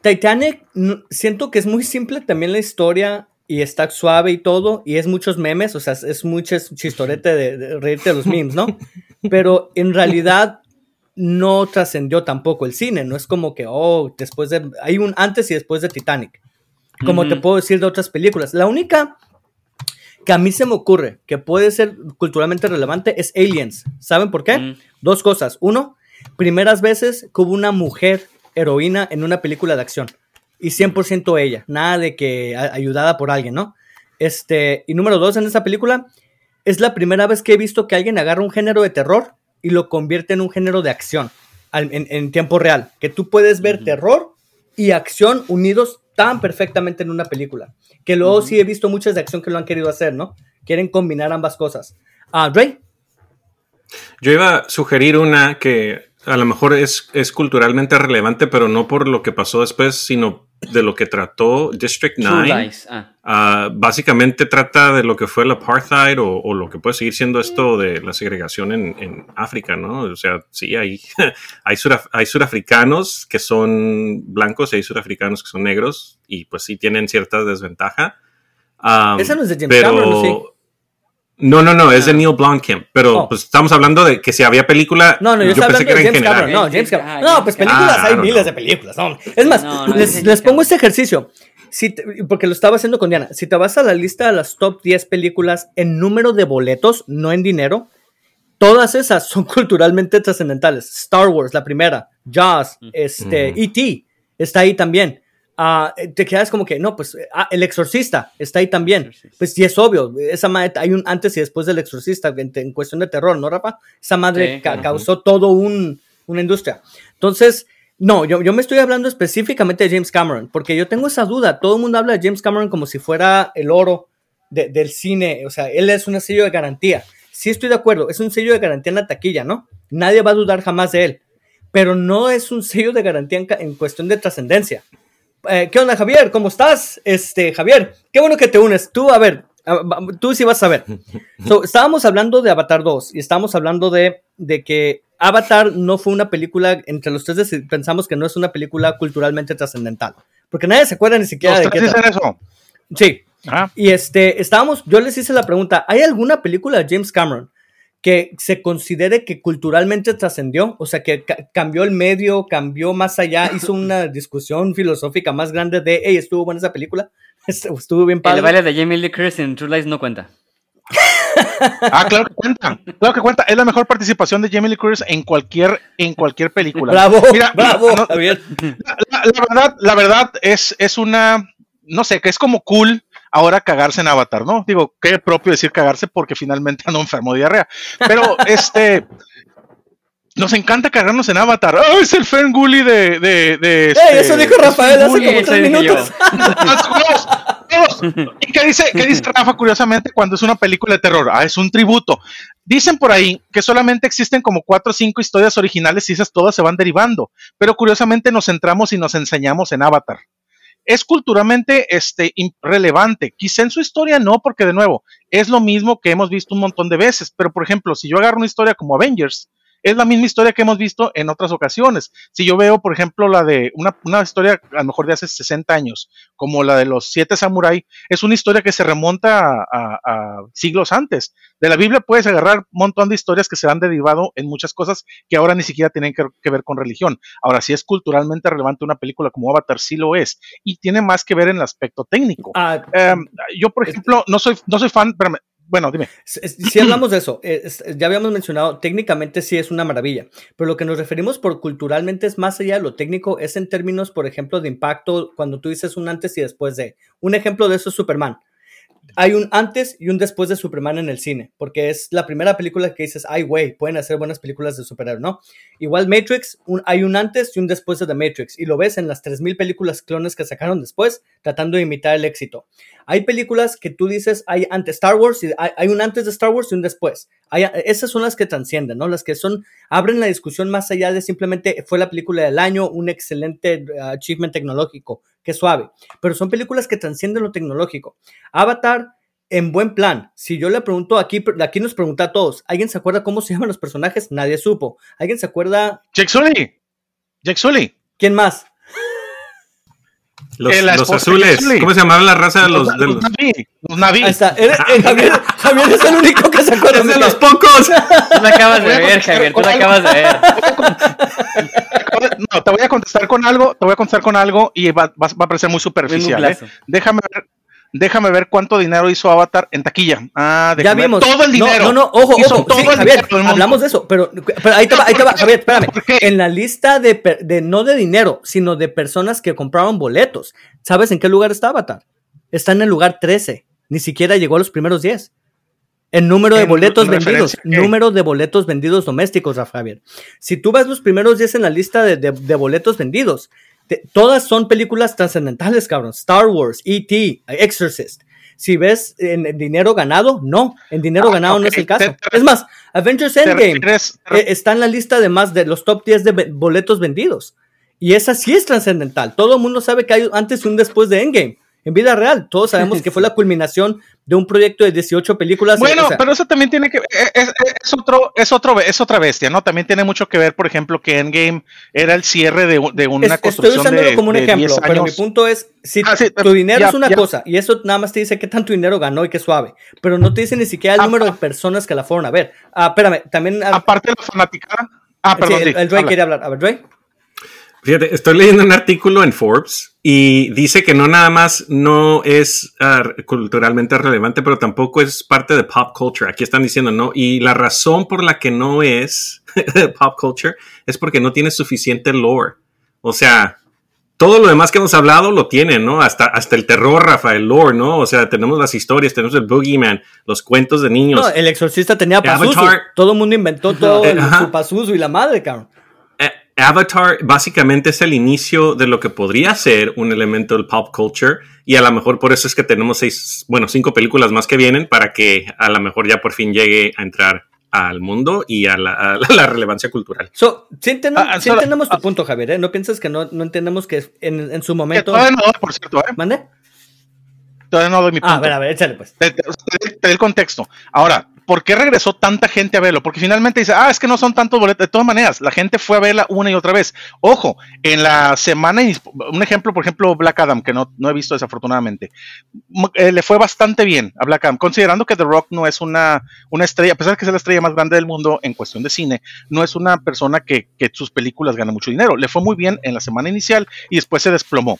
Titanic, no- siento que es muy simple también la historia y está suave y todo, y es muchos memes, o sea, es, mucho chistorete de, de reírte de los memes, ¿no? (laughs) Pero en realidad no trascendió tampoco el cine, no es como que, oh, después de, hay un antes y después de Titanic, como te puedo decir de otras películas. La única que a mí se me ocurre que puede ser culturalmente relevante es Aliens. ¿Saben por qué? Mm. Dos cosas. Uno, primeras veces que hubo una mujer heroína en una película de acción. y 100% ella, nada de que ayudada por alguien, ¿no? Este, y número dos, en esta película, es la primera vez que he visto que alguien agarra un género de terror y lo convierte en un género de acción en, tiempo real, que tú puedes ver terror y acción unidos tan perfectamente en una película, que luego sí he visto muchas de acción que lo han querido hacer, ¿no? Quieren combinar ambas cosas. Ah, Ray. Yo iba a sugerir una que a lo mejor es, es culturalmente relevante, pero no por lo que pasó después, sino de lo que trató District 9. Ah. Ah, básicamente trata de lo que fue el apartheid o, lo que puede seguir siendo esto de la segregación en, África, ¿no? O sea, sí, hay, (laughs) hay, hay surafricanos que son blancos y hay surafricanos que son negros y pues sí tienen cierta desventaja. Esa no es de James Cameron, ¿sí? No, no, no, es de ah. Neil Blomkamp. Pero oh. pues estamos hablando de que si había película. No, no, yo, pensé que era en general. No, James Cameron. No, pues películas ah, hay miles de películas. Es más, les, pongo este ejercicio. Si porque lo estaba haciendo con Diana. Si te vas a la lista de las top 10 películas en número de boletos, no en dinero, todas esas son (laughs) culturalmente trascendentales. Star Wars, la primera. Jaws, este, E.T. está ahí también. Ah, te quedas como que, no, pues ah, el exorcista está ahí también. Pues sí es obvio, esa madre, hay un antes y después del exorcista en, cuestión de terror, ¿no, Rafa? Esa madre causó todo un, una industria. Entonces, no, yo, yo me estoy hablando específicamente de James Cameron, porque yo tengo esa duda. Todo el mundo habla de James Cameron como si fuera el oro del cine, o sea, él es un sello de garantía. Sí estoy de acuerdo, es un sello de garantía en la taquilla, ¿no? Nadie va a dudar jamás de él, pero no es un sello de garantía en cuestión de trascendencia. Eh, ¿Qué onda, Javier? ¿Cómo estás? Este, Javier, qué bueno que te unes. Tú, a ver, tú sí vas a ver. (laughs) estábamos hablando de Avatar 2 y estábamos hablando de, de que Avatar no fue una película, entre los tres pensamos que no es una película culturalmente trascendental, porque nadie se acuerda ni siquiera de qué. dicen eso? Sí. Ah. Y este, estábamos, yo les hice la pregunta, ¿hay alguna película de James Cameron que se considere que culturalmente trascendió, o sea, que cambió el medio, cambió más allá, (laughs) hizo una discusión filosófica más grande de, hey, estuvo buena esa película, (laughs) estuvo bien padre. El baile de Jamie Lee Curtis en True Lies no cuenta. ah, claro que cuenta, claro que cuenta. Es la mejor participación de Jamie Lee Curtis en cualquier, en cualquier película. Bravo, (laughs) bravo, la, verdad, la verdad es, es una, no sé, que es como cool ahora cagarse en Avatar, ¿no? Digo, qué propio decir cagarse porque finalmente (laughs) no enfermo de diarrea. Pero (laughs) este. Nos encanta cagarnos en Avatar. ¡Oh, es el Ferngully de. de, de este, eso dijo Rafael hace como tres minutos. (laughs) ¿Y qué dice, qué dice Rafa curiosamente cuando es una película de terror? Ah, es un tributo. Dicen por ahí que solamente existen como cuatro o cinco historias originales y esas todas se van derivando. Pero curiosamente nos centramos y nos enseñamos en Avatar es culturalmente este, relevante. Quizá en su historia no, porque de nuevo, es lo mismo que hemos visto un montón de veces. Pero, por ejemplo, si yo agarro una historia como Avengers, es la misma historia que hemos visto en otras ocasiones. Si yo veo, por ejemplo, la de una, una, historia a lo mejor de hace 60 años, como la de los siete samuráis, es una historia que se remonta a, siglos antes. De la Biblia puedes agarrar un montón de historias que se han derivado en muchas cosas que ahora ni siquiera tienen que, ver con religión. Ahora, si es culturalmente relevante una película como Avatar, sí lo es. Y tiene más que ver en el aspecto técnico. Ah, em, yo, por ejemplo, no soy, no soy fan, pero bueno, dime. Si hablamos de eso, eh, ya habíamos mencionado, técnicamente sí es una maravilla, pero lo que nos referimos por culturalmente es más allá de lo técnico, es en términos, por ejemplo, de impacto, cuando tú dices un antes y después de. Un ejemplo de eso es Superman hay un antes y un después de Superman en el cine, porque es la primera película que dices, ay, güey, pueden hacer buenas películas de superhéroes, ¿no? Igual Matrix, hay un antes y un después de The Matrix, y lo ves en las 3.000 películas clones que sacaron después, tratando de imitar el éxito. Hay películas que tú dices, hay antes Star Wars, y hay, un antes de Star Wars y un después. esas son las que transcienden, ¿no? Las que son, abren la discusión más allá de simplemente fue la película del año, un excelente uh, achievement tecnológico, que suave. Pero son películas que transcienden lo tecnológico. Avatar, en buen plan. Si yo le pregunto aquí, aquí nos pregunta a todos, ¿alguien se acuerda cómo se (laughs) llaman los personajes? Nadie supo. ¿Alguien se acuerda? Jack Sully. Jack Sully. ¿Quién más? Los, azules. ¿Cómo se llamaban la raza de los, de los... Los Naví. Ahí está. Eh, Javier, Javier, es el único que se acuerda. de los pocos. Tú la (laughs) acabas de ver, Javier. Tú la acabas (laughs) de ver. No, te voy a contestar con algo. Te voy a contestar con algo y va, va, a parecer muy superficial. ¿eh? Déjame ver Déjame ver cuánto dinero hizo Avatar en taquilla. Ah, ya vimos. Todo el dinero. No, no, no ojo, ojo. Sí, Javier, hablamos de eso, pero, pero, ahí te va, ahí te va, Javier, espérame. En la lista de, de, no de dinero, sino de personas que compraron boletos, ¿sabes en qué lugar está Avatar? Está en el lugar 13. Ni siquiera llegó a los primeros 10. El número de boletos vendidos, número de boletos vendidos domésticos, Rafa Javier. Si tú vas los primeros 10 en la lista de, de, boletos vendidos, todas son películas trascendentales, cabrón. Star Wars, E.T., Exorcist. Si ves en, dinero ganado, no. En dinero ah, ganado no es el caso. es más, Avengers Endgame eh, está en la lista de más de los top 10 de boletos vendidos. Y esa sí es trascendental. Todo el mundo sabe que hay antes y un después de Endgame en vida real. Todos sabemos (laughs) que fue la culminación de un proyecto de 18 películas. Bueno, pero eso también tiene que es, es, otro es otro es otra bestia, ¿no? También tiene mucho que ver, por ejemplo, que Endgame era el cierre de, de una construcción Estoy usándolo como un ejemplo, pero mi punto es si ah, tu dinero es una cosa y eso nada más te dice qué tanto dinero ganó y qué suave, pero no te dice ni siquiera el ah, número de personas que la fueron a ver. Ah, espérame, también aparte de la fanática. Ah, perdón. el, el Dre quiere hablar. A ver, Dre. Fíjate, estoy leyendo un artículo en Forbes y dice que no nada más no es uh, culturalmente relevante, pero tampoco es parte de pop culture. Aquí están diciendo no. Y la razón por la que no es (laughs) pop culture es porque no tiene suficiente lore. O sea, todo lo demás que hemos hablado lo tiene, ¿no? Hasta, hasta el terror, Rafael, lore, ¿no? O sea, tenemos las historias, tenemos el Boogeyman, los cuentos de niños. No, el exorcista tenía Pazuzu. Todo el mundo inventó todo el, su Pazuzu y la madre, cabrón. Avatar básicamente es el inicio de lo que podría ser un elemento del pop culture y a lo mejor por eso es que tenemos seis, bueno, cinco películas más que vienen para que a lo mejor ya por fin llegue a entrar al mundo y a la, (laughs) relevancia cultural. So, sí, entendemos, tu ah. punto, Javier, ¿eh? No piensas que no, no entendemos que en, su momento... todavía no, por cierto, ¿eh? ¿Mande? Todavía no doy mi punto. Ah, a ver, a ver, échale pues. Te, te, el contexto. Ahora, ¿por qué regresó tanta gente a verlo? Porque finalmente dice, ah, es que no son tantos boletos. De todas maneras, la gente fue a verla una y otra vez. Ojo, en la semana, un ejemplo, por ejemplo, Black Adam, que no, no he visto desafortunadamente, eh, le fue bastante bien a Black Adam, considerando que The Rock no es una, una estrella, a pesar de que es la estrella más grande del mundo en cuestión de cine, no es una persona que, que sus películas ganan mucho dinero. Le fue muy bien en la semana inicial y después se desplomó.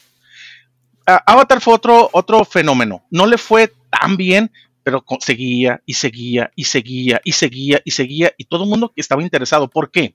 Avatar fue otro, otro fenómeno. No le fue tan bien, pero seguía y seguía y seguía y seguía y seguía y todo el mundo estaba interesado. ¿Por qué?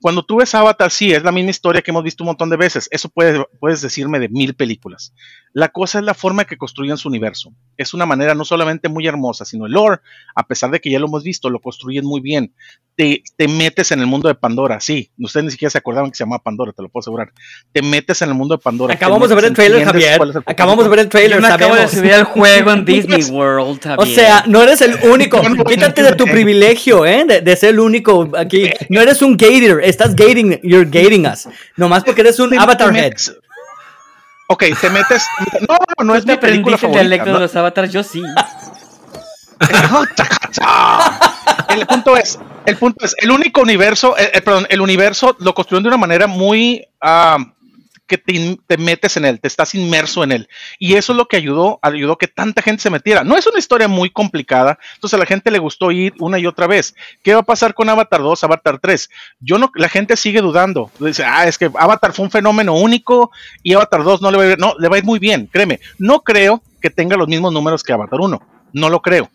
Cuando tú ves Avatar, sí, es la misma historia que hemos visto un montón de veces. Eso puedes decirme de mil películas. La cosa es la forma que construyen su universo. Es una manera no solamente muy hermosa, sino el lore, a pesar de que ya lo hemos visto, lo construyen muy bien. Te, te metes en el mundo de Pandora, sí. Ustedes ni siquiera se acordaban que se llamaba Pandora, te lo puedo asegurar. Te metes en el mundo de Pandora. Acabamos de ver el trailer, Javier. Acabamos de ver el trailer. Yo acabo de subir el juego en (laughs) Disney World, Javier. O sea, no eres el único. (laughs) Quítate de tu privilegio, ¿eh? De, ser el único aquí. No eres un gator, estás gating, you're gating us. Nomás porque eres un avatar head. Ok, te metes. No, no, no es mi película favorita. el dialecto de los avatars? Yo sí. (laughs) el punto es, el punto es, el único universo, eh, eh, perdón, el universo lo construyeron de una manera muy uh, que te, metes en él, te estás inmerso en él. Y eso es lo que ayudó, ayudó que tanta gente se metiera. No es una historia muy complicada, entonces a la gente le gustó ir una y otra vez. ¿Qué va a pasar con Avatar 2, Avatar 3? Yo no, la gente sigue dudando. Dice, ah, es que Avatar fue un fenómeno único y Avatar 2 no le va a ir, no, le va a ir muy bien, créeme. No creo que tenga los mismos números que Avatar 1, no lo creo.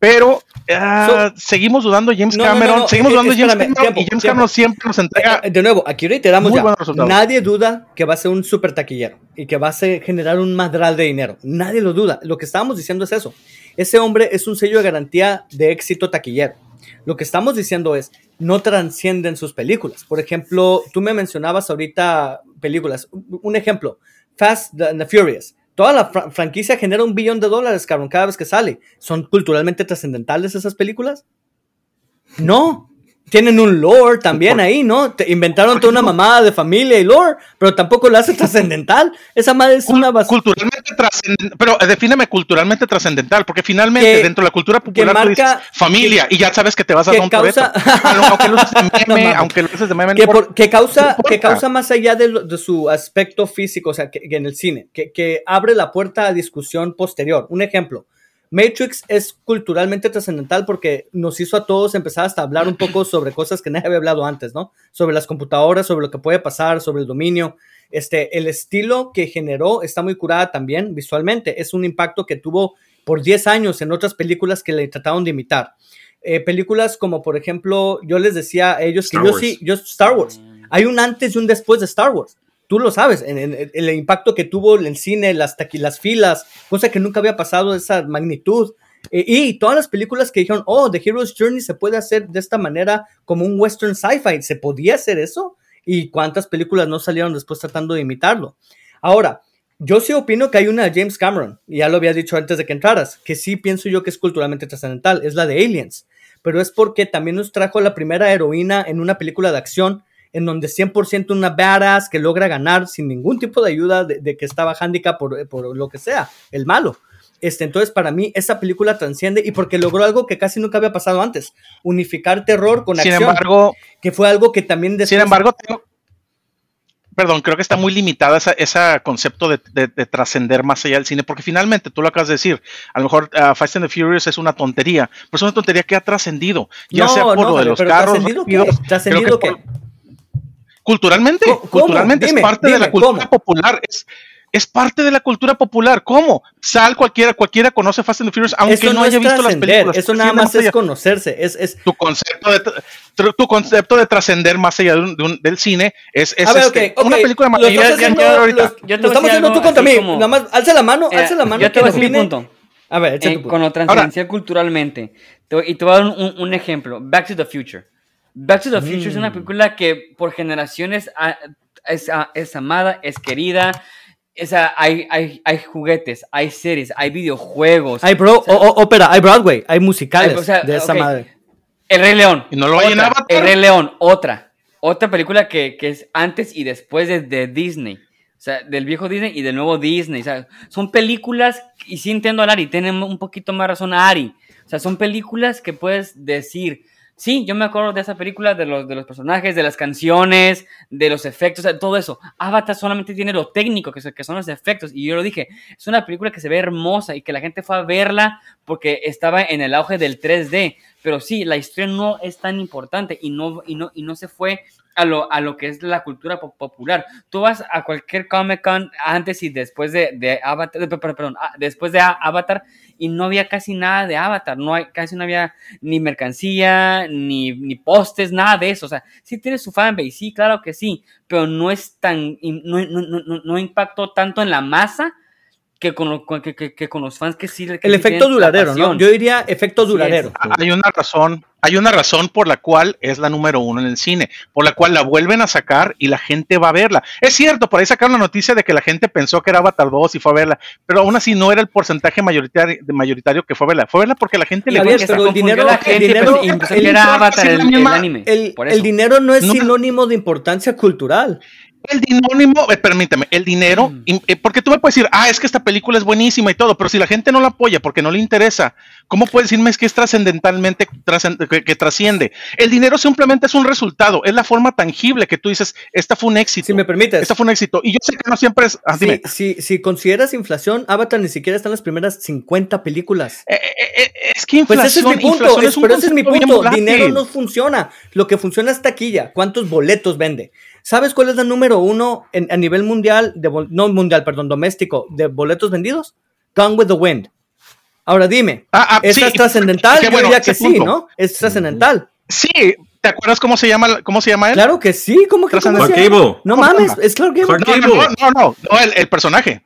Pero ah, seguimos dudando James Cameron, seguimos dudando James Cameron y James Cameron siempre nos entrega. Eh, de nuevo, aquí ahorita damos ya. Nadie duda que va a ser un super taquillero y que va a generar un madral de dinero. Nadie lo duda. Lo que estábamos diciendo es eso. Ese hombre es un sello de garantía de éxito taquillero. Lo que estamos diciendo es, no transcienden sus películas. Por ejemplo, tú me mencionabas ahorita películas. Un ejemplo, Fast and the Furious Toda la franquicia genera un billón de dólares, cabrón, cada vez que sale. ¿Son culturalmente trascendentales esas películas? No. Tienen un lore también ahí, ¿no? Te inventaron toda una mamada de familia y lore, pero tampoco lo hace (laughs) trascendental. Esa madre es una basura. Culturalmente trascendental, pero eh, defíneme culturalmente trascendental, porque finalmente dentro de la cultura popular tú dices familia y ya sabes que te vas a dar un causa... (laughs) aunque lo haces de meme, aunque lo haces de meme. Que, causa, que causa más allá de, su aspecto físico, o sea, que, en el cine, que, que abre la puerta a discusión posterior. Un ejemplo. Matrix es culturalmente trascendental porque nos hizo a todos empezar hasta a hablar un poco (clears throat) sobre cosas que nadie había hablado antes, ¿no? Sobre las computadoras, sobre lo que puede pasar, sobre el dominio. Este, el estilo que generó está muy curada también visualmente. Es un impacto que tuvo por 10 años en otras películas que le trataron de imitar. Eh, películas como, por ejemplo, yo les decía a ellos que yo sí, yo Star Wars. Hay un antes y un después de Star Wars. Tú lo sabes, el impacto que tuvo el cine, las, las filas, cosa que nunca había pasado de esa magnitud. Eh, y todas las películas que dijeron, oh, The Hero's Journey se puede hacer de esta manera como un western sci-fi. ¿Se podía hacer eso? ¿Y cuántas películas no salieron después tratando de imitarlo? Ahora, yo sí opino que hay una de James Cameron, y ya lo había dicho antes de que entraras, que sí pienso yo que es culturalmente trascendental, es la de Aliens, pero es porque también nos trajo la primera heroína en una película de acción en donde 100% una badass que logra ganar sin ningún tipo de ayuda de, de que estaba handicap por, por lo que sea, el malo. Este, entonces, para mí, esa película transciende y porque logró algo que casi nunca había pasado antes, unificar terror con Sin acción, embargo, que fue algo que también después... sin embargo, tengo- perdón, creo que está muy limitada esa- ese concepto de, de- de trascender más allá del cine, porque finalmente, tú lo acabas de decir, a lo mejor uh, Fast and the Furious es una tontería, pero es una tontería que ha trascendido, ya No, sea por no, lo de los pero carros ¿trascendido culturalmente, ¿Cómo? culturalmente Dime, es parte de la cultura ¿cómo? popular, es, es parte de la cultura popular, ¿cómo? Sal cualquiera, cualquiera conoce Fast and the Furious, aunque no, no, haya es visto las películas. eso nada más allá es conocerse, es, es, tu concepto de tu concepto de trascender más allá de un- de un- del cine es, es A ver, este, una película de yo te voy lo a estamos haciendo tú contra así mí, como- nada más, alza la mano, Eh, alza la mano. yo te voy a decir punto. A ver, Eh, tu punto. con lo transcendencial culturalmente. Te y te voy a dar un ejemplo. Back to the Future. Back to the Future es Mm. una película que por generaciones es, a- es amada, es querida. Es a- hay, hay, hay juguetes, hay series, hay videojuegos. Hay bro, O sea, o- o- ópera, hay Broadway, hay musicales o sea, de esa madre. El Rey León. Y no lo Otra. Avatar. El Rey León, otra. Otra película que, que es antes y después de, de Disney. O sea, del viejo Disney y del nuevo Disney. O sea, son películas, y sí entiendo a Ari, tiene un poquito más razón a Ari. O sea, son películas que puedes decir, sí, yo me acuerdo de esa película, de los, de los personajes, de las canciones, de los efectos, todo eso. Avatar solamente tiene lo técnico, que, que son los efectos. Y yo lo dije, es una película que se ve hermosa y que la gente fue a verla porque estaba en el auge del 3D. Pero sí, la historia no es tan importante y no, y no, y no se fue a lo, a lo que es la cultura po- popular. Tú vas a cualquier Comic Con antes y después de, de Avatar, de- perdón, ah, después de Avatar y no había casi nada de Avatar, no hay, casi no había ni mercancía, ni, ni postes, nada de eso. O sea, sí tiene su fanbase, sí, claro que sí, pero no es tan, no, no, no, no- impactó tanto en la masa que con, lo- que, que- que con los fans que sí. que El sí efecto duradero, ¿no? Yo diría efecto duradero. es. hay una razón, hay una razón por la cual es la número uno en el cine, por la cual la vuelven a sacar y la gente va a verla. Es cierto, por ahí sacaron la noticia de que la gente pensó que era Avatar 2 y fue a verla, pero aún así no era el porcentaje mayoritario, de mayoritario que fue a verla. Fue a verla porque la gente le se pero el dinero- la el dinero- el- era Avatar el, la el misma- anime. El, por el eso. dinero no es sinónimo de importancia cultural. El dinero, eh, permíteme, el dinero, im- eh, porque tú me puedes decir, ah, es que esta película es buenísima y todo, pero si la gente no la apoya porque no le interesa, ¿cómo puedes decirme es que es trascendentalmente trascend- que, que trasciende? El dinero simplemente es un resultado, es la forma tangible que tú dices, esta fue un éxito. Si me permites. Esta fue un éxito. Y yo sé que no siempre es. ah, Si, dime. si, si consideras inflación, Avatar ni siquiera está en las primeras 50 películas. Eh, eh, es que Pues inflación, ese es mi punto, inflación es- un pero ese es mi punto. Dinero no funciona. Lo que funciona es taquilla. ¿Cuántos boletos vende? ¿Sabes cuál es la número uno en- a nivel mundial, de, no mundial, perdón, doméstico, de boletos vendidos? Gone with the Wind. Ahora dime, Ah, ah, ¿esta sí, es trascendental? Yo bueno, diría que sí. ¿no? Es trascendental. Sí, ¿te acuerdas cómo se llama, cómo se llama él? Claro que sí, ¿cómo que Clark. No ¿Cómo se mames, es Clark Gable. Clark No, no, no, no, no, no, el, el personaje.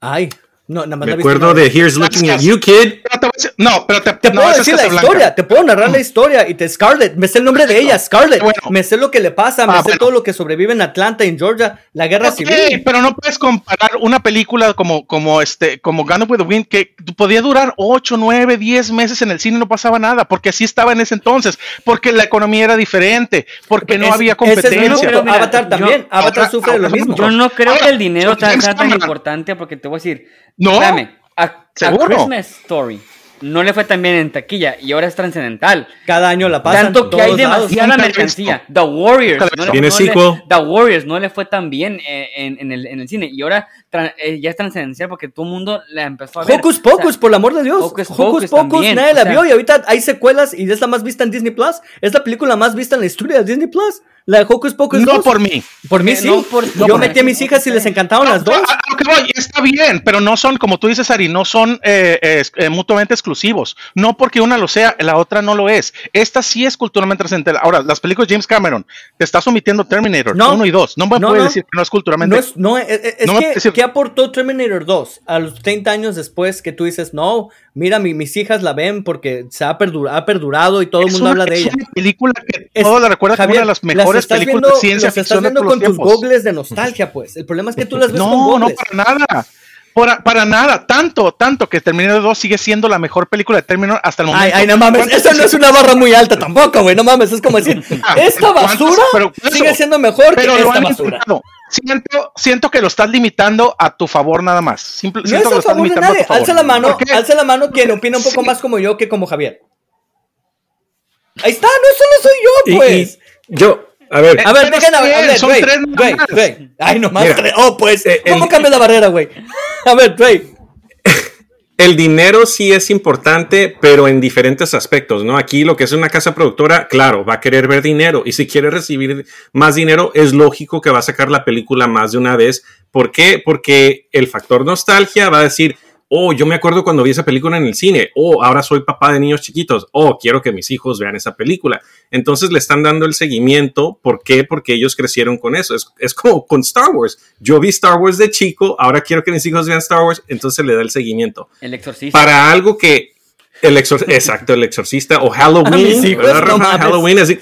Ay, no, nada más Me acuerdo de. Here's Looking at. You, kid. Pero te voy a decir- no, pero te, Te no, puedo es decir la historia, te puedo narrar la historia y te Scarlett, me sé el nombre de ella, Scarlett, Bueno. me sé lo que le pasa, me Ah, sé bueno. todo lo que sobrevive en Atlanta, en Georgia, la guerra Ok, civil. pero no puedes comparar una película como, como este, como Gone with the Wind, que podía durar 8, 9, 10 meses en el cine y no pasaba nada, porque así estaba en ese entonces, porque la economía era diferente, porque no Es- había es competencia. Pero mira, Avatar yo- también, Avatar ahora- sufre de lo mismo. Yo no creo Ahora, que el dinero sea, tan importante porque te voy a decir, No. espérame, a, a ¿Seguro? Christmas Story no le fue tan bien en taquilla y ahora es trascendental. Cada año la pasan. Tanto que hay demasiada mercancía. The Warriors. No le- Tiene no le-. The Warriors no le fue tan bien eh, en, en el, en el cine. Y ahora tra- eh, ya es trascendencial porque todo el mundo la empezó a ver. Hocus O sea, Pocus, por el amor de Dios. Hocus Hocus Pocus nadie o la sea- vio y ahorita hay secuelas y es la más vista en Disney Plus. Es la película más vista en la historia de Disney Plus. La de Hocus Pocus No 2. por mí. Por mí Eh, sí. no por- no Yo por metí a mí, mis no hijas y les encantaban las dos. A, a lo que voy, está bien, pero no son, como tú dices, Ari, no son eh, eh, eh, mutuamente exclusivos. No porque una lo sea, la otra no lo es. Esta sí es culturalmente trascendental. Ahora, las películas de James Cameron, te estás omitiendo Terminator No. 1 y 2. No me No, puede no. decir que no es culturalmente. No es, no, es, es- es No me que, parece- ¿qué aportó Terminator 2 a los 30 años después que tú dices, no, mira, mi- mis hijas la ven porque se ha, perdura- ha perdurado y todo el Es mundo una- habla de es ella? una película que Es- todos la recuerdan como Javier, una de las las mejores estás películas viendo- de ciencia estás ficción de viendo con tus gogles de nostalgia, pues. El problema es que tú las ves con No, no, gogles. para nada. Para, para nada, tanto, tanto que Terminator 2 sigue siendo la mejor película de Terminator hasta el momento. Ay, ay, no mames, ¿Cuántos- eso no es una barra muy alta tampoco, güey, no mames, es como decir, (laughs) Ah, esta basura Pero por eso- sigue siendo mejor Pero que lo esta han basura. Siento, siento que lo estás limitando a tu favor nada más. Simple- No siento es que lo estás limitando a tu favor. alza la mano, alza la mano quien opina un poco Sí. más como yo que como Javier. Ahí está, no solo soy yo, Y- pues. y yo, a ver, A ver, Pero dejen está a ver, son tres más. Dre. Ay, nomás Mira, tres. Oh, pues, eh, ¿cómo el- cambias la barrera, güey? (laughs) A ver, Dre. el dinero sí es importante, pero en diferentes aspectos, ¿no? Aquí lo que es una casa productora, claro, va a querer ver dinero y si quiere recibir más dinero, es lógico que va a sacar la película más de una vez. ¿Por qué? Porque el factor nostalgia va a decir, oh, yo me acuerdo cuando vi esa película en el cine, oh, ahora soy papá de niños chiquitos, oh, quiero que mis hijos vean esa película. Entonces le están dando el seguimiento. ¿Por qué? Porque ellos crecieron con eso. Es, es como con Star Wars. Yo vi Star Wars de chico, ahora quiero que mis hijos vean Star Wars, entonces le da el seguimiento El exorcista. para algo que el exor exacto el exorcista o Halloween hijos, ¿verdad, no. Halloween así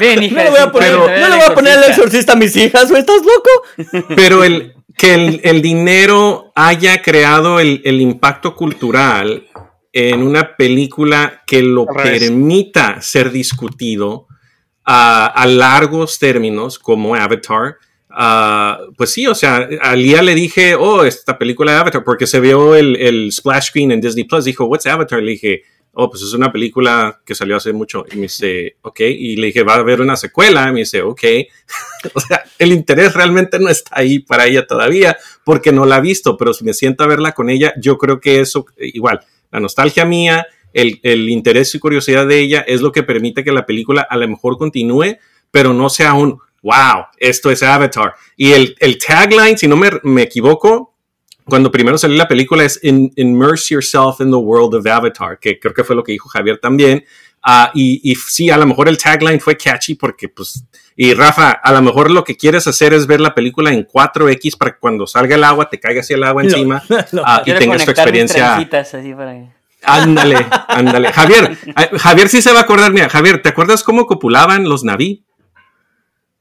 Ven, hija No le voy a poner, puta, no ve le al voy a poner el exorcista. a mis hijas, ¿estás loco? pero el que el, el dinero haya creado el, el impacto cultural en una película que lo permita ser discutido a, a largos términos como Avatar. Ah, pues sí, o sea, a Lía le dije, oh, esta película de Avatar, porque se vio el, splash screen en Disney Plus. Dijo, what's Avatar? Le dije, oh, pues es una película que salió hace mucho. Y me dice, ok. Y le dije, va a haber una secuela. Y me dice, ok. (laughs) o sea, el interés realmente no está ahí para ella todavía, porque no la ha visto, pero si me siento a verla con ella, yo creo que eso, igual, la nostalgia mía, el, el interés y curiosidad de ella es lo que permite que la película a lo mejor continúe, pero no sea un, wow, esto es Avatar. Y el, el tagline, si no me, me equivoco, cuando primero salió la película es "In- Immerse Yourself in the World of Avatar, que creo que fue lo que dijo Javier también. Ah, y, y sí, a lo mejor el tagline fue catchy porque, pues, y Rafa, a lo mejor lo que quieres hacer es ver la película en 4X para que cuando salga el agua te caiga así el agua encima (laughs) lo- ah, y tengas tu experiencia. así para Ándale, ándale. Javier, eh, Javier sí se va a acordar. Mira, Javier, ¿te acuerdas cómo copulaban los Naví?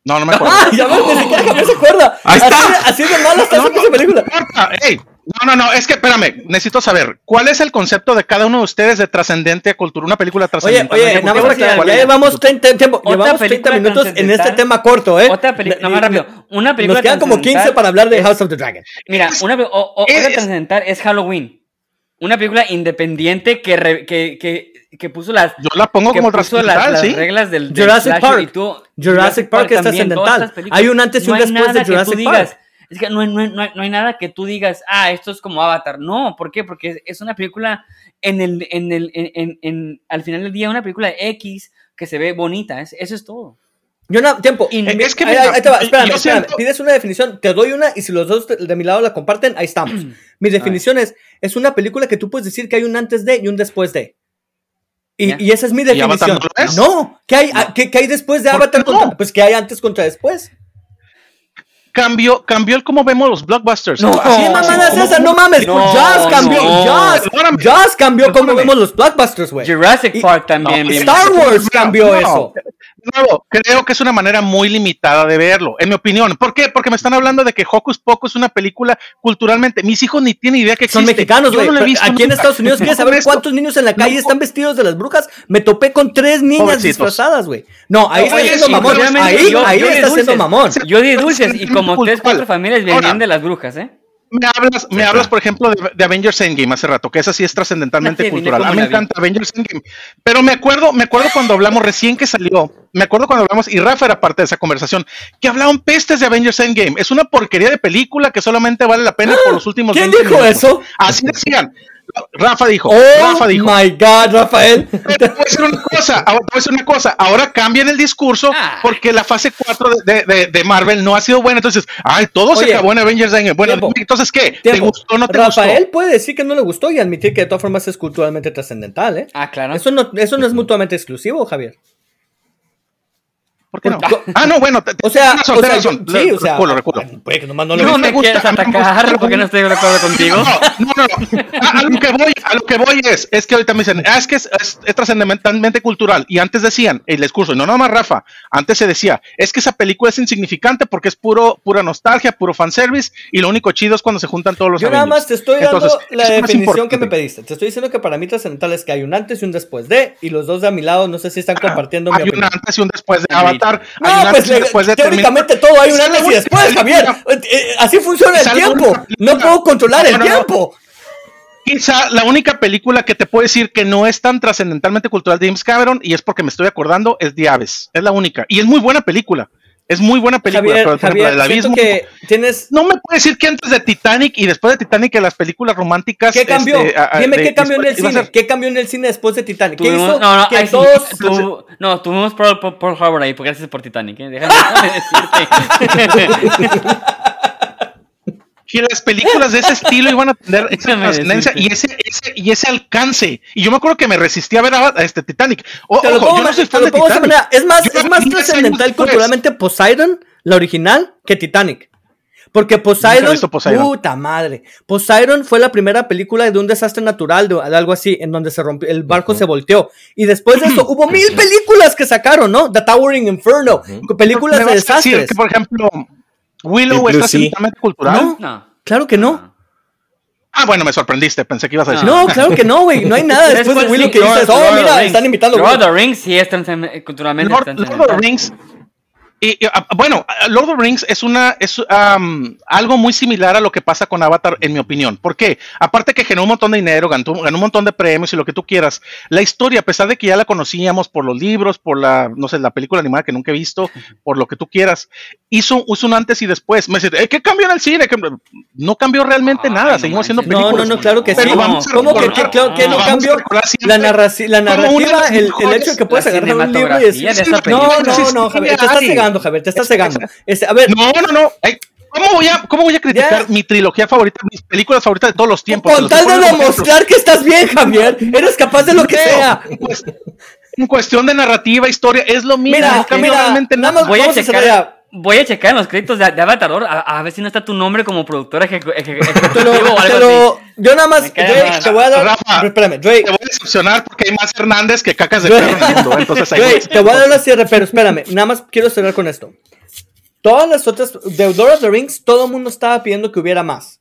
No, no me (laughs) acuerdo. Ay, ya ves, ni siquiera Javier se acuerda. Ahí está. Así, así de está No, haciendo esa película. importa, ey, No, no, no, es que espérame, necesito saber, ¿cuál es el concepto de cada uno de ustedes de trascendente a cultura? Una película Oye, trascendental. oye, ¿Cuál nada más ya llevamos 30, tiempo, Otra llevamos 30 película minutos en este tema corto, ¿eh? Otra película, no más rápido. Una película Nos quedan como 15 trascendental para hablar de es- House of the Dragon. Mira, una, o- o- Es- otra trascendental es Halloween. Una película independiente que, re- que, que, que puso las, Yo la pongo como las, reglas del, del Jurassic Park. y tú- Jurassic Park es también, todas trascendental. Hay un antes y un No después de Jurassic digas, Park. Es que no, hay- no hay- no hay- no hay nada que tú digas, ah, esto es como Avatar. No, ¿por qué? Porque es, es una película en el, en el, en, en- en- al final del día, una película X que se ve bonita. es- eso es todo. Yo no, tiempo. Eh, es que ahí, mira, ahí te va, espérame, espérame. siento- Pides una definición, te doy una y si los dos de, mi lado la comparten, ahí estamos. (clears throat) Mi definición es, es una película que tú puedes decir que hay un antes de y un después de. Y, esa es mi ¿Y Avatar definición. no lo es? No, ¿qué hay, ¿qué, qué hay después de ¿Por qué Avatar? no? contra- pues que hay antes contra después. Cambió, cambió el cómo vemos los blockbusters. No. Así- ¿Qué No, esa? No mames. No, Jaws cambió. Perdóname. Jaws cambió cómo vemos los blockbusters, güey. Jurassic Y- Park también. Star. Wars cambió No. eso. Nuevo, creo que es una manera muy limitada de verlo, en mi opinión. ¿Por qué? Porque me están hablando de que Hocus Pocus es una película culturalmente. Mis hijos ni tienen idea que existe. Son mexicanos, güey. Aquí en. Estados Unidos, ¿quieres saber cuántos niños en la calle No. están vestidos de las brujas? Me topé con tres niñas Pobrecitos. disfrazadas, güey. No, ahí está siendo mamón. Ahí, yo- ahí está siendo mamón. Yo di dulces y (laughs) como Cultural. tres, cuatro familias venían Ahora. de las brujas, ¿eh? Me hablas, me hablas, por ejemplo, de, de Avengers Endgame hace rato, que esa sí es trascendentalmente (laughs) cultural. A mí me encanta Avengers Endgame. Pero me acuerdo, me acuerdo cuando hablamos recién que salió, me acuerdo cuando hablamos, y Rafa era parte de esa conversación, que hablaban pestes de Avengers Endgame. Es una porquería de película que solamente vale la pena por los últimos ¿Quién 20 dijo minutos. eso? Así decían. Rafa dijo, Oh Rafa dijo. my God, Rafael. Pero te voy a decir una cosa, ahora te voy a decir una cosa, ahora cambian el discurso Ah. porque la fase 4 de, de- de Marvel no ha sido buena, entonces, ay, todo se Oye, acabó en Avengers Endgame. Bueno, tiempo, entonces, ¿qué? ¿Te Tiempo. gustó o no te Rafael gustó? puede decir que no le gustó y admitir que de todas formas es culturalmente trascendental, ¿eh? Ah, claro. Eso no, eso no es mutuamente exclusivo, Javier. ¿Por qué no? Ah, no, bueno, O sea, tienes razón, o sea, yo- sí, o sea, recuerdo, recuerdo. puede que nomás no le No me gusta, quieres me gusta. atacar porque no estoy de acuerdo contigo. No, no, no, no. A, a lo que voy, a lo que voy es, es que ahorita me dicen, ah, es que es, es- es trascendentalmente cultural. Y antes decían, el discurso, y no nada más Rafa, antes se decía, es que esa película es insignificante porque es puro, pura nostalgia, puro fanservice, y lo único chido es cuando se juntan todos los Yo nada Avengers. más te estoy dando Entonces, la definición que me pediste. Te estoy diciendo que para mí trascendental es que hay un antes y un después de, y los dos de a mi lado no sé si están compartiendo mi Hay un opinión. antes y un después de Agreed. No, hay pues le- un después de teóricamente todo hay un antes y después, Javier. Eh, eh, Así funciona el tiempo. No puedo controlar el No, no, no. tiempo. Quizá la única película que te puedo decir que no es tan trascendentalmente cultural de James Cameron, y es porque me estoy acordando, es The Abyss. Es la única. Y es muy buena película. Es muy buena película. Javier, pero, por ejemplo, siento abismo. que tienes... No me puedes decir que antes de Titanic y después de Titanic, en las películas románticas. ¿Qué cambió? este, a- a- Dime de- qué cambió en el cine. ser- ¿Qué cambió en el cine después de Titanic? ¿Qué Tuvimos, hizo no, no, que todos... tu- no, tuvimos Pearl, Pearl- Pearl Harbor ahí, porque gracias por Titanic, ¿eh? Déjame (laughs) decirte. (laughs) que las películas de ese estilo iban a tener (laughs) esa trascendencia y ese, ese, y ese alcance. Y yo me acuerdo que me resistí a ver a, a este Titanic. O- ojo, pongo, yo no soy fan de de Titanic. manera. Es más, Yo es más 10 años trascendental culturalmente Poseidon, la original, que Titanic. Porque Poseidon, visto Poseidon. puta madre. Poseidon fue la primera película de un desastre natural, de, de algo así, en donde se rompió, el barco se volteó. Y después de eso (clears throat) hubo mil películas que sacaron, ¿no? The Towering Inferno, películas ¿Me de vas a decir desastres. que, por ejemplo, Willow es trascendentalmente cultural. No. No. Claro que no. Ah, bueno, me sorprendiste. Pensé que ibas a decir. No, claro que no, güey. No hay nada después de Willow sí, que Lord- dices, Lord oh, of the mira, Rings. están invitando. Lord of the Rings sí es culturalmente Lord, Lord of trascendental. the Rings. Y, y, ah, bueno, ah, Lord of the Rings es una es algo muy similar a lo que pasa con Avatar, en mi opinión. ¿Por qué? Aparte que generó un montón de dinero, ganó, ganó un montón de premios y lo que tú quieras. La historia, a pesar de que ya la conocíamos por los libros, por la, no sé, la película animada que nunca he visto, por lo que tú quieras, hizo, hizo un antes y después. Me dice, "Eh, ¿qué cambió en el cine? ¿Qué- No cambió realmente Ay, nada. Seguimos haciendo manches. No, películas. no, no, claro que sí. vamos ¿Cómo que, recordar- que- claro que no cambió? La, narraci- la narrativa, el, hecho de que puedes agarrar un libro y decir... No, no, no, Javier, te estás cegando, Javier, te estás cegando. Este, a ver, No, no, no. ¿Cómo voy a, cómo voy a criticar Ya. mi trilogía favorita, mis películas favoritas de todos los tiempos? con tal de demostrar que estás bien, Javier, eres capaz de lo que sea. Cuest- En cuestión de narrativa, historia, es lo mismo. Mira, no mira, realmente nada nada. más- Voy Vamos a checar. Voy a checar en los créditos de, de Avatar a, a ver si no está tu nombre como productor ejecu- eje- ejecutivo Te lo- o te algo lo- yo nada más, Drake, te voy a dar... Rafa, espérame, Drake, Te voy a decepcionar porque hay más Hernández que cacas de Drake, perro en el mundo. Entonces, ahí Drake, voy. te voy a dar la cierre, pero espérame, nada más quiero cerrar con esto. Todas las otras, de Lord of the Rings, todo el mundo estaba pidiendo que hubiera más.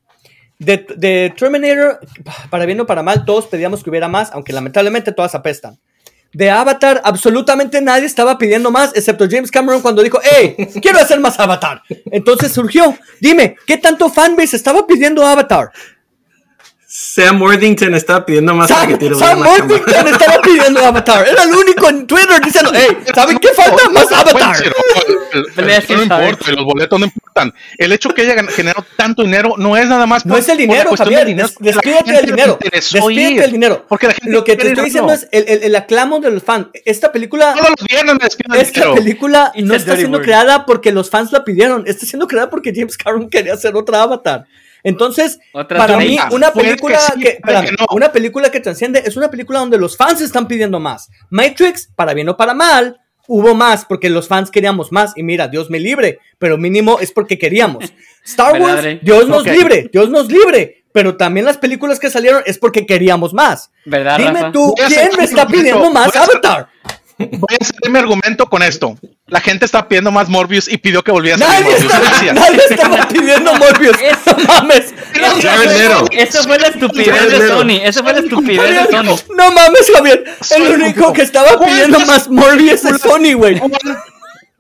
De, de Terminator, para bien o para mal, todos pedíamos que hubiera más, aunque lamentablemente todas apestan. De Avatar, absolutamente nadie estaba pidiendo más, excepto James Cameron cuando dijo, hey, quiero hacer más Avatar. Entonces surgió, dime, ¿qué tanto fanbase estaba pidiendo Avatar? Sam Worthington está pidiendo más Sam, que tire Sam. Worthington estaba pidiendo Avatar. Era el único en Twitter diciendo, hey, ¿saben qué falta? Más Avatar. No saber. importa, los boletos no importan. El hecho que haya gan- generado tanto dinero no es nada más No es el dinero, Javier. dinero, Des- despídete del dinero. Despídete del dinero. Porque la gente Lo que te estoy diciendo es el, el- el aclamo del fan. Esta película, Todos los viernes me despido del esta dinero. película no está siendo word. creada porque los fans la pidieron. Está siendo creada porque James Cameron quería hacer otra Avatar. Entonces, Otra para mí, una que película sí, que, puede espérame, que no. una película que transciende es una película donde los fans están pidiendo más. Matrix, para bien o para mal, hubo más porque los fans queríamos más. Y mira, Dios me libre, pero mínimo es porque queríamos. (laughs) Star ¿Verdad, Wars? Dios nos libre, Dios nos libre. Pero también las películas que salieron es porque queríamos más. ¿Verdad, Dime Rafa? tú, ¿quién me está pidiendo más Avatar? Voy a hacer mi argumento con esto. La gente está pidiendo más Morbius y pidió que volviera a salir Nadie Morbius. estaba, Gracias. nadie estaba pidiendo Morbius. Eso- No mames. Leto. Eso fue la estupidez de. Sony. Eso fue la estupidez de Sony. No mames, Javier. El único que estaba pidiendo ¿Cuántas más Morbius es Sony, güey.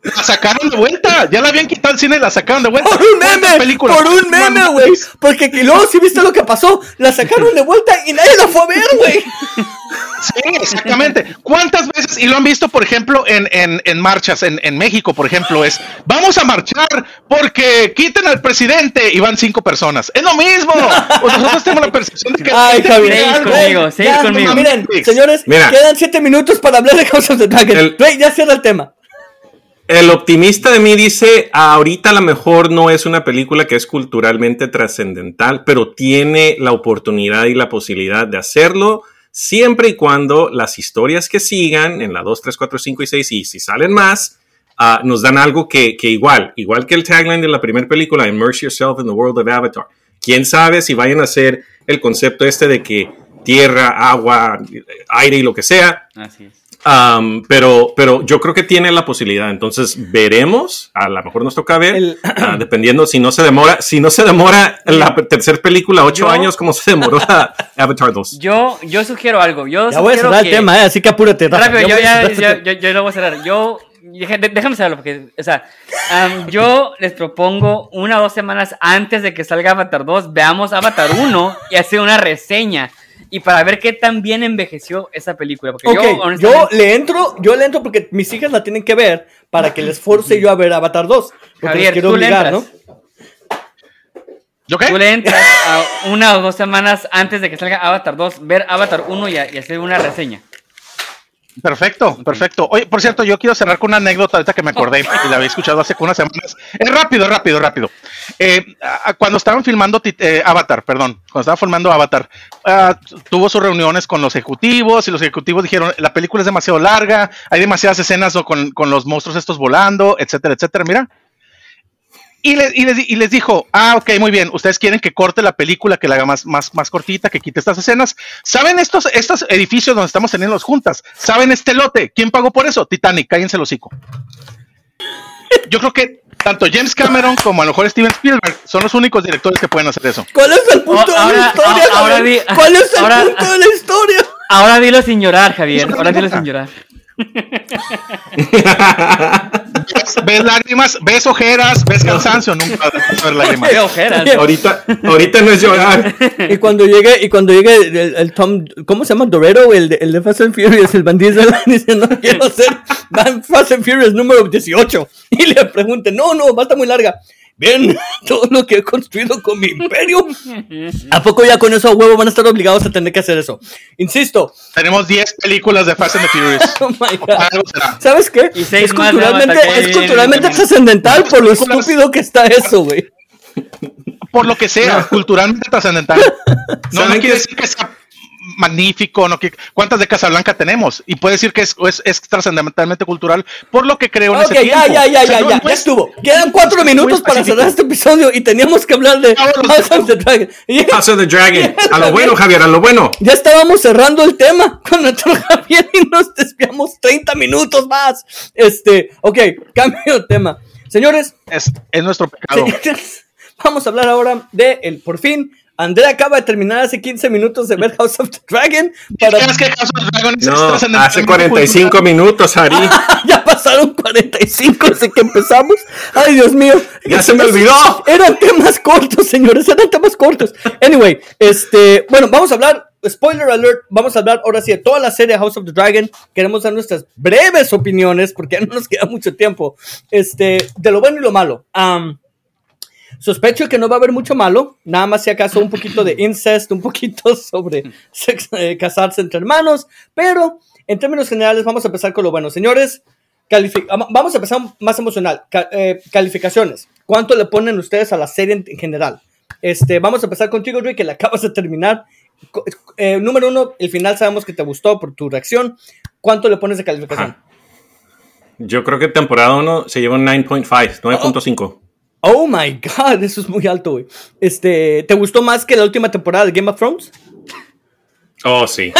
¿Cuál- La sacaron de vuelta. Ya la habían quitado el cine y la sacaron de vuelta. Por un ¿Cuántas meme, por un meme, güey. Porque que luego sí viste lo que pasó. La sacaron de vuelta y nadie la fue a ver, güey. Sí, exactamente. ¿Cuántas veces, y lo han visto, por ejemplo, en, en, en marchas, en, en México, por ejemplo, es, vamos a marchar porque quiten al presidente y van cinco personas. Es lo mismo. Pues nosotros tenemos la percepción de que... Ay, Javier. Güey, conmigo, ya, conmigo. Miren, señores, Mira. quedan siete minutos para hablar de House of the Dragon. El- ya cierra el tema. El optimista de mí dice, ahorita a lo mejor no es una película que es culturalmente trascendental, pero tiene la oportunidad y la posibilidad de hacerlo siempre y cuando las historias que sigan en la 2, 3, 4, 5 y 6 y si salen más, ah, nos dan algo que, que igual, igual que el tagline de la primera película, Immerse Yourself in the World of Avatar. ¿Quién sabe si vayan a hacer el concepto este de que tierra, agua, aire y lo que sea, Así es. Um, pero, pero yo creo que tiene la posibilidad. Entonces veremos. A lo mejor nos toca ver, El- ah, dependiendo si no se demora, si no se demora la tercera película ocho Yo- años, como se demoró la (laughs) Avatar 2. Yo, yo sugiero algo. Yo Ya voy a cerrar que- el tema, eh, así que apúrate. Rápido, yo a ya, yo, yo, yo lo voy a cerrar. Yo, déjame cerrarlo porque, o sea, am, yo les propongo una o dos semanas antes de que salga Avatar 2, veamos Avatar 1 y hacer una reseña. Y para ver qué tan bien envejeció esa película. Porque Ok, yo, le entro, yo le entro porque mis hijas la tienen que ver para que les force yo a ver Avatar 2. Porque Javier, quiero tú le obligar, ¿no? entras. ¿Yo qué? Tú le entras a una o dos semanas antes de que salga Avatar 2, ver Avatar 1 y, a- y hacer una reseña. Perfecto, perfecto. Oye, por cierto, yo quiero cerrar con una anécdota ahorita que me acordé y la había escuchado hace unas semanas. Es rápido, rápido, rápido. Eh, cuando estaban filmando eh, Avatar, perdón, cuando estaban filmando Avatar, ah, tuvo sus reuniones con los ejecutivos y los ejecutivos dijeron, la película es demasiado larga, hay demasiadas escenas con, con los monstruos estos volando, etcétera, etcétera. Mira. Y, le- y les, di- y les dijo, ah, ok, muy bien, ustedes quieren que corte la película, que la haga más, más, más cortita, que quite estas escenas. ¿Saben estos, estos edificios donde estamos teniendo las juntas? ¿Saben este lote? ¿Quién pagó por eso? Titanic, cállense el hocico. Yo creo que tanto James Cameron como a lo mejor Steven Spielberg son los únicos directores que pueden hacer eso. ¿Cuál es el punto Oh, de la historia? ah- ahora Javier? di- ¿Cuál es el ahora- punto de la historia? Ahora dilo sin llorar, Javier. Ahora dilo sin (laughs) llorar. ¿Ves, (laughs) ves lágrimas, ves ojeras, ves cansancio, nunca vas a ver lágrimas. Ojeras. ahorita, ahorita no es llorar. Y cuando llegue, y cuando llegue el, el Tom, ¿cómo se llama? Dorero, el de, el de Fast and Furious, el bandido, (laughs) dice, no quiero ser Van- Fast and Furious número 18. Y le pregunte, no, no, va a estar muy larga. Bien, (laughs) todo lo que he construido con mi imperio. (laughs) ¿A poco ya con eso a huevo van a estar obligados a tener que hacer eso? Insisto. Tenemos 10 películas de Fast and the Furious. (laughs) Oh my God. ¿Sabes qué? Y seis es más culturalmente, es culturalmente trascendental por lo estúpido que está eso, güey. Por lo que sea, culturalmente trascendental. No, no ¿Saben quiere decir que sea magnífico, no que cuántas de Casablanca tenemos y puede decir que es, es, es trascendentalmente cultural por lo que creo en Ok, ese ya, tiempo. ya, ya, O sea, ya, no- ya, no ya es- estuvo. Quedan cuatro minutos para cerrar este episodio y teníamos que hablar de. (laughs) House of the Dragon. House of the Dragon. A lo bueno, Javier, a lo bueno. Ya estábamos cerrando el tema con nuestro (laughs) Javier y nos desviamos 30 minutos más. Este, ok, cambio de tema. Señores, es, es nuestro pecado. señores, (laughs) vamos a hablar ahora de el por fin. Andrea acaba de terminar hace 15 minutos de ver House of the Dragon. Para... ¿Crees que House of the Dragon es No, trascendentalmente hace 45 cultural? minutos, Ari. (laughs) ya pasaron 45 desde que empezamos. Ay, Dios mío. Ya se me olvidó. Eran temas cortos, señores, eran temas cortos. Anyway, este, bueno, vamos a hablar, spoiler alert, vamos a hablar ahora sí de toda la serie House of the Dragon. Queremos dar nuestras breves opiniones, porque ya no nos queda mucho tiempo, este, de lo bueno y lo malo. Am, sospecho que no va a haber mucho malo, nada más si acaso un poquito de incest, un poquito (laughs) sobre eh, casarse entre hermanos, pero en términos generales vamos a empezar con lo bueno. Señores, vamos a empezar más emocional. Eh, calificaciones. ¿Cuánto le ponen ustedes a la serie en, en general? Este, vamos a empezar contigo, Rick, que la acabas de terminar. Eh, número uno, el final sabemos que te gustó por tu reacción. ¿Cuánto le pones de calificación? Yo creo que temporada 1 se lleva un 9.5, 9.5. Oh my god, eso es muy alto, güey. Este, ¿te gustó más que la última temporada de Game of Thrones? Oh, sí.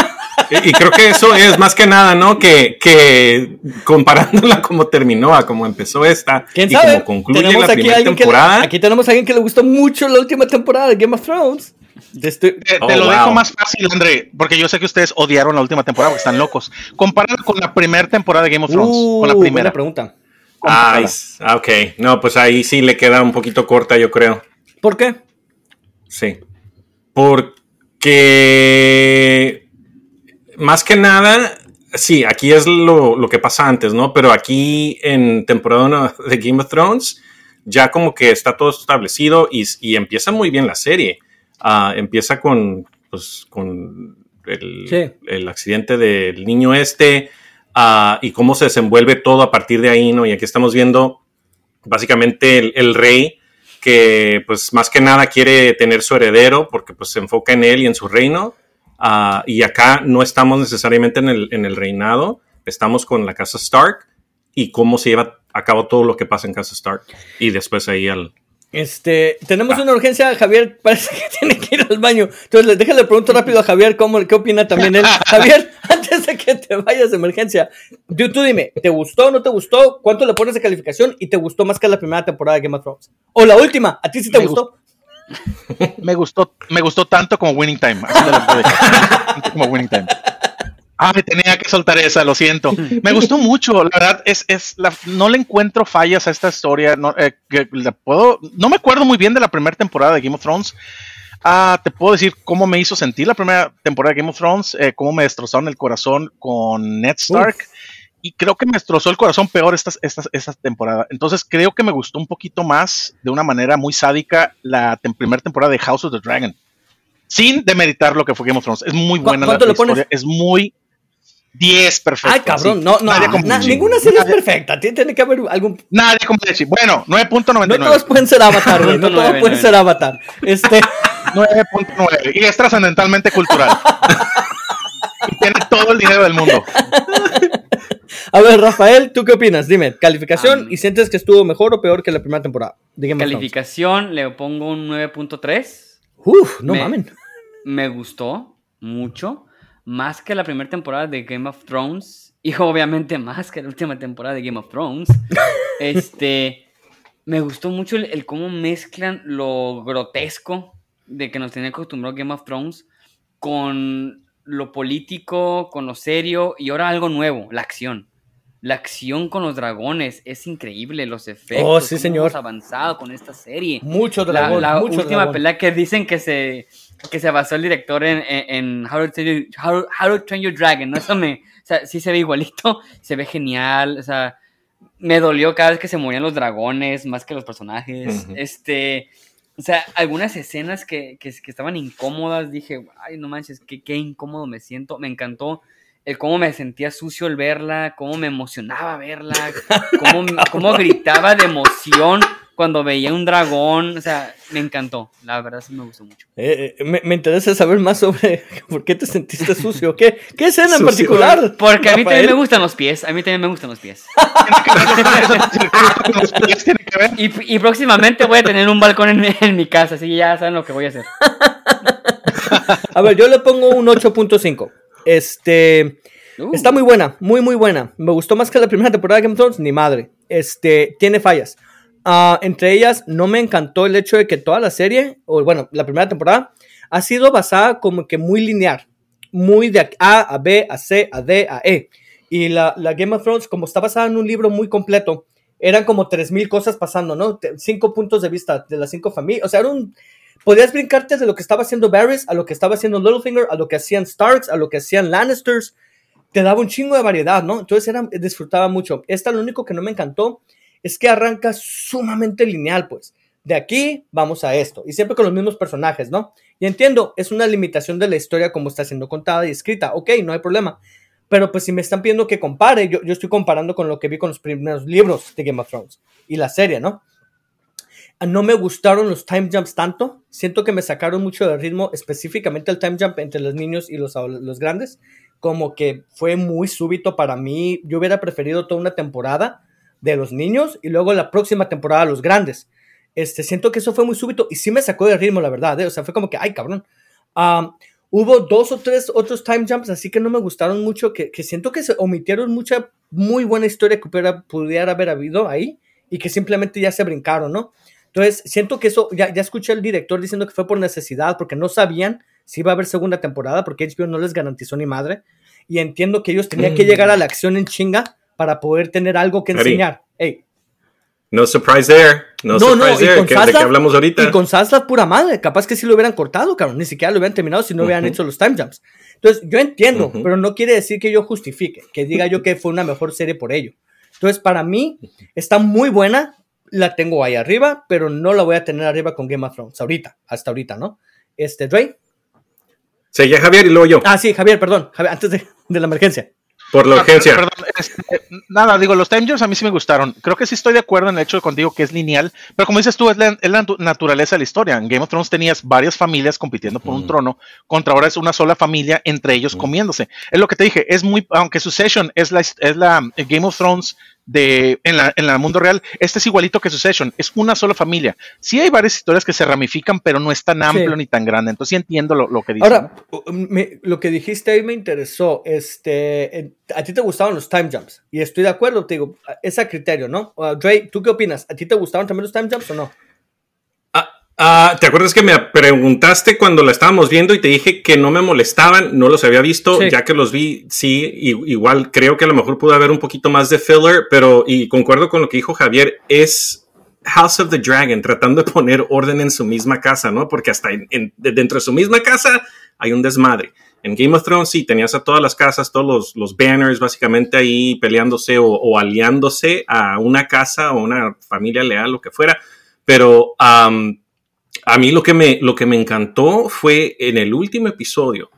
Y, y creo que eso es más que nada, ¿no? Que, que comparándola como terminó a como empezó esta ¿Quién y sabe? como concluye Tenemos la aquí, primera le, temporada. aquí tenemos a alguien que le gustó mucho la última temporada de Game of Thrones. De este- Te, te Oh, lo wow. dejo más fácil, André, porque yo sé que ustedes odiaron la última temporada porque están locos. Compáralo con la primera temporada de Game of Thrones, Uh, con la buena primera. pregunta. Ah, ah, ok. No, pues ahí sí le queda un poquito corta, yo creo. ¿Por qué? Sí. Porque más que nada, sí, aquí es lo, lo, que pasa antes, ¿no? Pero aquí en temporada 1 (laughs) de Game of Thrones ya como que está todo establecido y, y empieza muy bien la serie. Uh, empieza con, pues, con el, sí. el, accidente del niño este y cómo se desenvuelve todo a partir de ahí, ¿no? Y aquí estamos viendo básicamente el, rey que pues más que nada quiere tener su heredero porque pues se enfoca en él y en su reino. Uh, y acá no estamos necesariamente en el, en el reinado, estamos con la casa Stark y cómo se lleva a cabo todo lo que pasa en casa Stark. Y después ahí al, este, tenemos ah. una urgencia, Javier parece que (laughs) tiene que ir al baño. Entonces, déjale pregunto rápido a Javier cómo, qué opina también él. (laughs) Javier, (laughs) antes de que te vayas de emergencia, tú, tú, dime, ¿te gustó o no te gustó? ¿Cuánto le pones de calificación? ¿Y te gustó más que la primera temporada de Game of Thrones? O la última, ¿a ti sí te me gustó? me gustó, me gustó tanto como Winning Time. Así te lo puedo decir. como Winning Time. Ah, me tenía que soltar esa, lo siento. (laughs) Me gustó mucho, la verdad, es, es la, no le encuentro fallas a esta historia. No, eh, que puedo, no me acuerdo muy bien de la primera temporada de Game of Thrones. Ah, te puedo decir cómo me hizo sentir la primera temporada de Game of Thrones, eh, cómo me destrozaron el corazón con Ned Stark. Uf. Y creo que me destrozó el corazón peor esta, esta, esta, temporada. Entonces creo que me gustó un poquito más, de una manera muy sádica, la tem primera temporada de House of the Dragon. Sin demeritar lo que fue Game of Thrones. Es muy buena la, la historia. Es muy 10 perfecto. Ay, cabrón, sí. no, no, na, ninguna serie nadie, es perfecta. Tiene que haber algún. Nadie como decir. Bueno, 9.99. No todos pueden ser Avatar, güey. no todos pueden ser Avatar. Este. (laughs) 9.9. Y es trascendentalmente cultural. y tiene todo el dinero del mundo. A ver, Rafael, ¿tú qué opinas? Dime, calificación um, y sientes que estuvo mejor o peor que la primera temporada. Dígame calificación, le pongo un 9.3. Uf, no me, mamen. Me gustó mucho más que la primera temporada de Game of Thrones (laughs) y obviamente más que la última temporada de Game of Thrones. (laughs) este, me gustó mucho el, el, cómo mezclan lo grotesco de que nos tenía acostumbrado Game of Thrones con lo político, con lo serio y ahora algo nuevo, la acción. La acción con los dragones es increíble, los efectos. Oh, sí, señor. Hemos avanzado con esta serie. Mucho dragón. La, la mucho última dragón. pelea que dicen que se que se basó el director en, en, en How, to Train Your, How, How, to Train Your Dragon, ¿no? Eso me, o sea, sí se ve igualito, (laughs) se ve genial, o sea, me dolió cada vez que se morían los dragones, más que los personajes, uh -huh. este, o sea, algunas escenas que, que, que, estaban incómodas, dije, ay, no manches, qué, qué incómodo me siento, me encantó el cómo me sentía sucio al verla, cómo me emocionaba verla, cómo, (laughs) cómo gritaba de emoción cuando veía un dragón, o sea, me encantó, la verdad sí me gustó mucho. Eh, me, me, interesa saber más sobre (laughs) por qué te sentiste sucio, qué, qué escena sucio. en particular. Porque a mí también me gustan los pies, a mí también me gustan los pies. (laughs) y, y, próximamente voy a tener un balcón en, en, mi casa, así que ya saben lo que voy a hacer. (laughs) a ver, yo le pongo un 8.5. Este... Uh. Está muy buena, muy muy buena. Me gustó más que la primera temporada de Game of Thrones, ni madre. Este, tiene fallas. Uh, entre ellas, no me encantó el hecho de que toda la serie, o bueno, la primera temporada, ha sido basada como que muy lineal. Muy de A a B, a C, a D, a E. Y la, la Game of Thrones, como está basada en un libro muy completo, eran como 3.000 cosas pasando, ¿no? Cinco puntos de vista de las cinco familias. O sea, era un... Podías brincarte de lo que estaba haciendo Varys, a lo que estaba haciendo Littlefinger, a lo que hacían Starks, a lo que hacían Lannisters. Te daba un chingo de variedad, ¿no? Entonces era, disfrutaba mucho. Esta lo único que no me encantó es que arranca sumamente lineal, pues. De aquí vamos a esto. Y siempre con los mismos personajes, ¿no? Y entiendo, es una limitación de la historia como está siendo contada y escrita. Ok, no hay problema. Pero pues si me están pidiendo que compare, yo, yo estoy comparando con lo que vi con los primeros libros de Game of Thrones y la serie, ¿no? No me gustaron los time jumps tanto. Siento que me sacaron mucho de ritmo, específicamente el time jump entre los niños y los, los grandes. Como que fue muy súbito para mí. Yo hubiera preferido toda una temporada de los niños y luego la próxima temporada los grandes. Este, siento que eso fue muy súbito y sí me sacó de ritmo, la verdad. ¿eh? O sea, fue como que, ay, cabrón. Um, hubo dos o tres otros time jumps, así que no me gustaron mucho, que, que siento que se omitieron mucha muy buena historia que pudiera, pudiera, haber habido ahí y que simplemente ya se brincaron, ¿no? Entonces, siento que eso, ya, ya escuché al director diciendo que fue por necesidad, porque no sabían si iba a haber segunda temporada, porque HBO no les garantizó ni madre. Y entiendo que ellos tenían mm. que llegar a la acción en chinga para poder tener algo que enseñar. Hey, No surprise there. No, surprise there. Que, ¿De qué hablamos ahorita? Y con Sansa, pura madre. Capaz que sí lo hubieran cortado, cabrón. Ni siquiera lo hubieran terminado si no hubieran hecho los time jumps. Entonces, yo entiendo, pero no quiere decir que yo justifique, que diga yo que fue una mejor serie por ello. Entonces, para mí, está muy buena. La tengo ahí arriba, pero no la voy a tener arriba con Game of Thrones. Ahorita, hasta ahorita, ¿no? Este, Dre. Seguía Javier y luego yo. Ah, sí, Javier, perdón. Javier, antes de, de la emergencia. Por la urgencia. Perdón, este, nada, digo, los time jumps a mí sí me gustaron. Creo que sí estoy de acuerdo en el hecho de contigo que es lineal, pero como dices tú, es la, naturaleza de la historia. En Game of Thrones tenías varias familias compitiendo por un trono, contra ahora es una sola familia, entre ellos comiéndose. Es lo que te dije, es muy, aunque Succession es la, es la Game of Thrones de en la, en la mundo real, este es igualito que Succession, es una sola familia. Sí hay varias historias que se ramifican, pero no es tan amplio ni tan grande. Entonces sí entiendo lo, lo que dices. Ahora, lo que dijiste ahí me interesó. Este, a ti te gustaban los time jumps y estoy de acuerdo, te digo, ese criterio, ¿no? Uh, Dre, ¿tú qué opinas? ¿A ti te gustaban también los time jumps o no? Ah, ¿Te acuerdas que me preguntaste cuando la estábamos viendo y te dije que no me molestaban? No los había visto, ya que los vi, sí, igual creo que a lo mejor pudo haber un poquito más de filler, pero y concuerdo con lo que dijo Javier, es House of the Dragon tratando de poner orden en su misma casa, ¿no? Porque hasta dentro de su misma casa hay un desmadre. En Game of Thrones sí, tenías a todas las casas, todos los, banners básicamente ahí peleándose o, aliándose a una casa o una familia leal, lo que fuera, pero a mí lo que, me, lo que me encantó fue en el último episodio,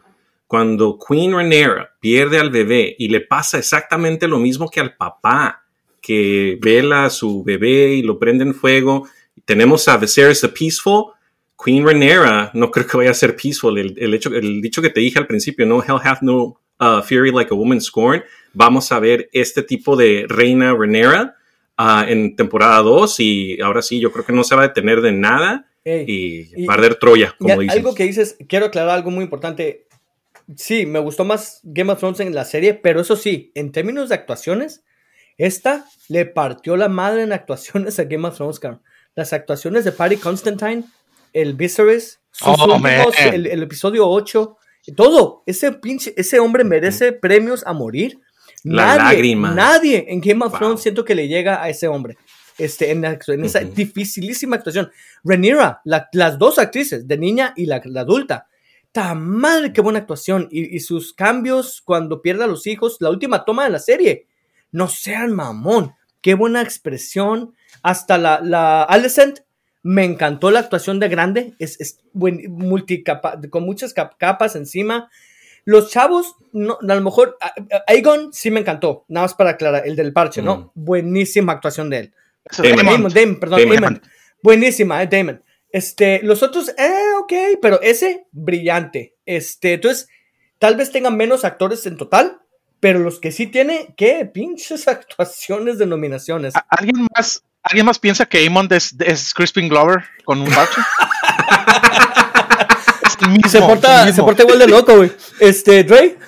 cuando Queen Rhaenyra pierde al bebé y le pasa exactamente lo mismo que al papá, que vela a su bebé y lo prende en fuego. Tenemos a Viserys the Peaceful. Queen Rhaenyra no creo que vaya a ser peaceful. El, hecho, el dicho que te dije al principio, no hell hath no uh, fury like a woman scorn. Vamos a ver este tipo de reina Rhaenyra uh, en temporada 2 y ahora sí, yo creo que no se va a detener de nada y, perder Troya, como dices. Algo que dices, quiero aclarar algo muy importante. Sí, me gustó más Game of Thrones en la serie, pero eso sí, en términos de actuaciones, esta le partió la madre en actuaciones a Game of Thrones. Las actuaciones de Patty Constantine, el Viserys, oh, el, episodio 8, todo. Ese pinche, ese hombre merece premios a morir. La nadie, lágrima. Nadie en Game of Thrones siento que le llega a ese hombre este, en, esa dificilísima actuación. Rhaenyra, las dos actrices, de niña y la, adulta, ¡ta madre qué buena actuación! Y, sus cambios cuando pierde a los hijos, la última toma de la serie, no sean mamón, qué buena expresión. Hasta la, la Alicent, me encantó la actuación de grande, es, es multicapa, con muchas capas encima. Los chavos, no, a lo mejor, Aegon sí me encantó, nada más para aclarar, el del parche, ¿no? Buenísima actuación de él. Damon. Damon, perdón, Damon. Buenísima, eh, Damon. Este, los otros, eh, ok, pero ese, brillante. Este, entonces, tal vez tengan menos actores en total, pero los que sí tiene, qué pinches (laughs) actuaciones de nominaciones. ¿Alguien más, ¿alguien más piensa que Amon es, es Crispin Glover con un parche? (laughs) se, porta, se porta igual de loco, güey. Este, Dre.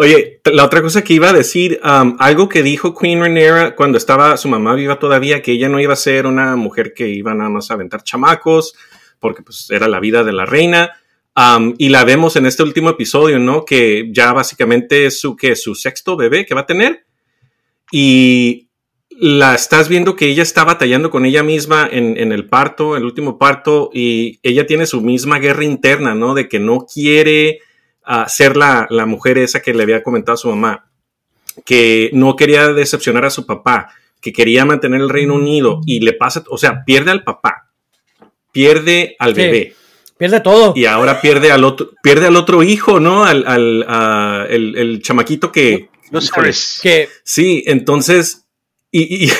Oye, la otra cosa que iba a decir, um, algo que dijo Queen Rhaenyra cuando estaba su mamá viva todavía, que ella no iba a ser una mujer que iba nada más a aventar chamacos, porque pues era la vida de la reina. Um, y la vemos en este último episodio, ¿no? Que ya básicamente es su, sexto bebé que va a tener. Y la estás viendo que ella está batallando con ella misma en, en el parto, el último parto, y ella tiene su misma guerra interna, ¿no? De que no quiere a ser la, mujer esa que le había comentado a su mamá, que no quería decepcionar a su papá, que quería mantener el Reino Unido y le pasa, o sea, pierde al papá, pierde al bebé. Pierde todo. Y ahora pierde al otro, pierde al otro hijo, ¿no? Al, el, chamaquito que. Los que Sí, entonces. Y,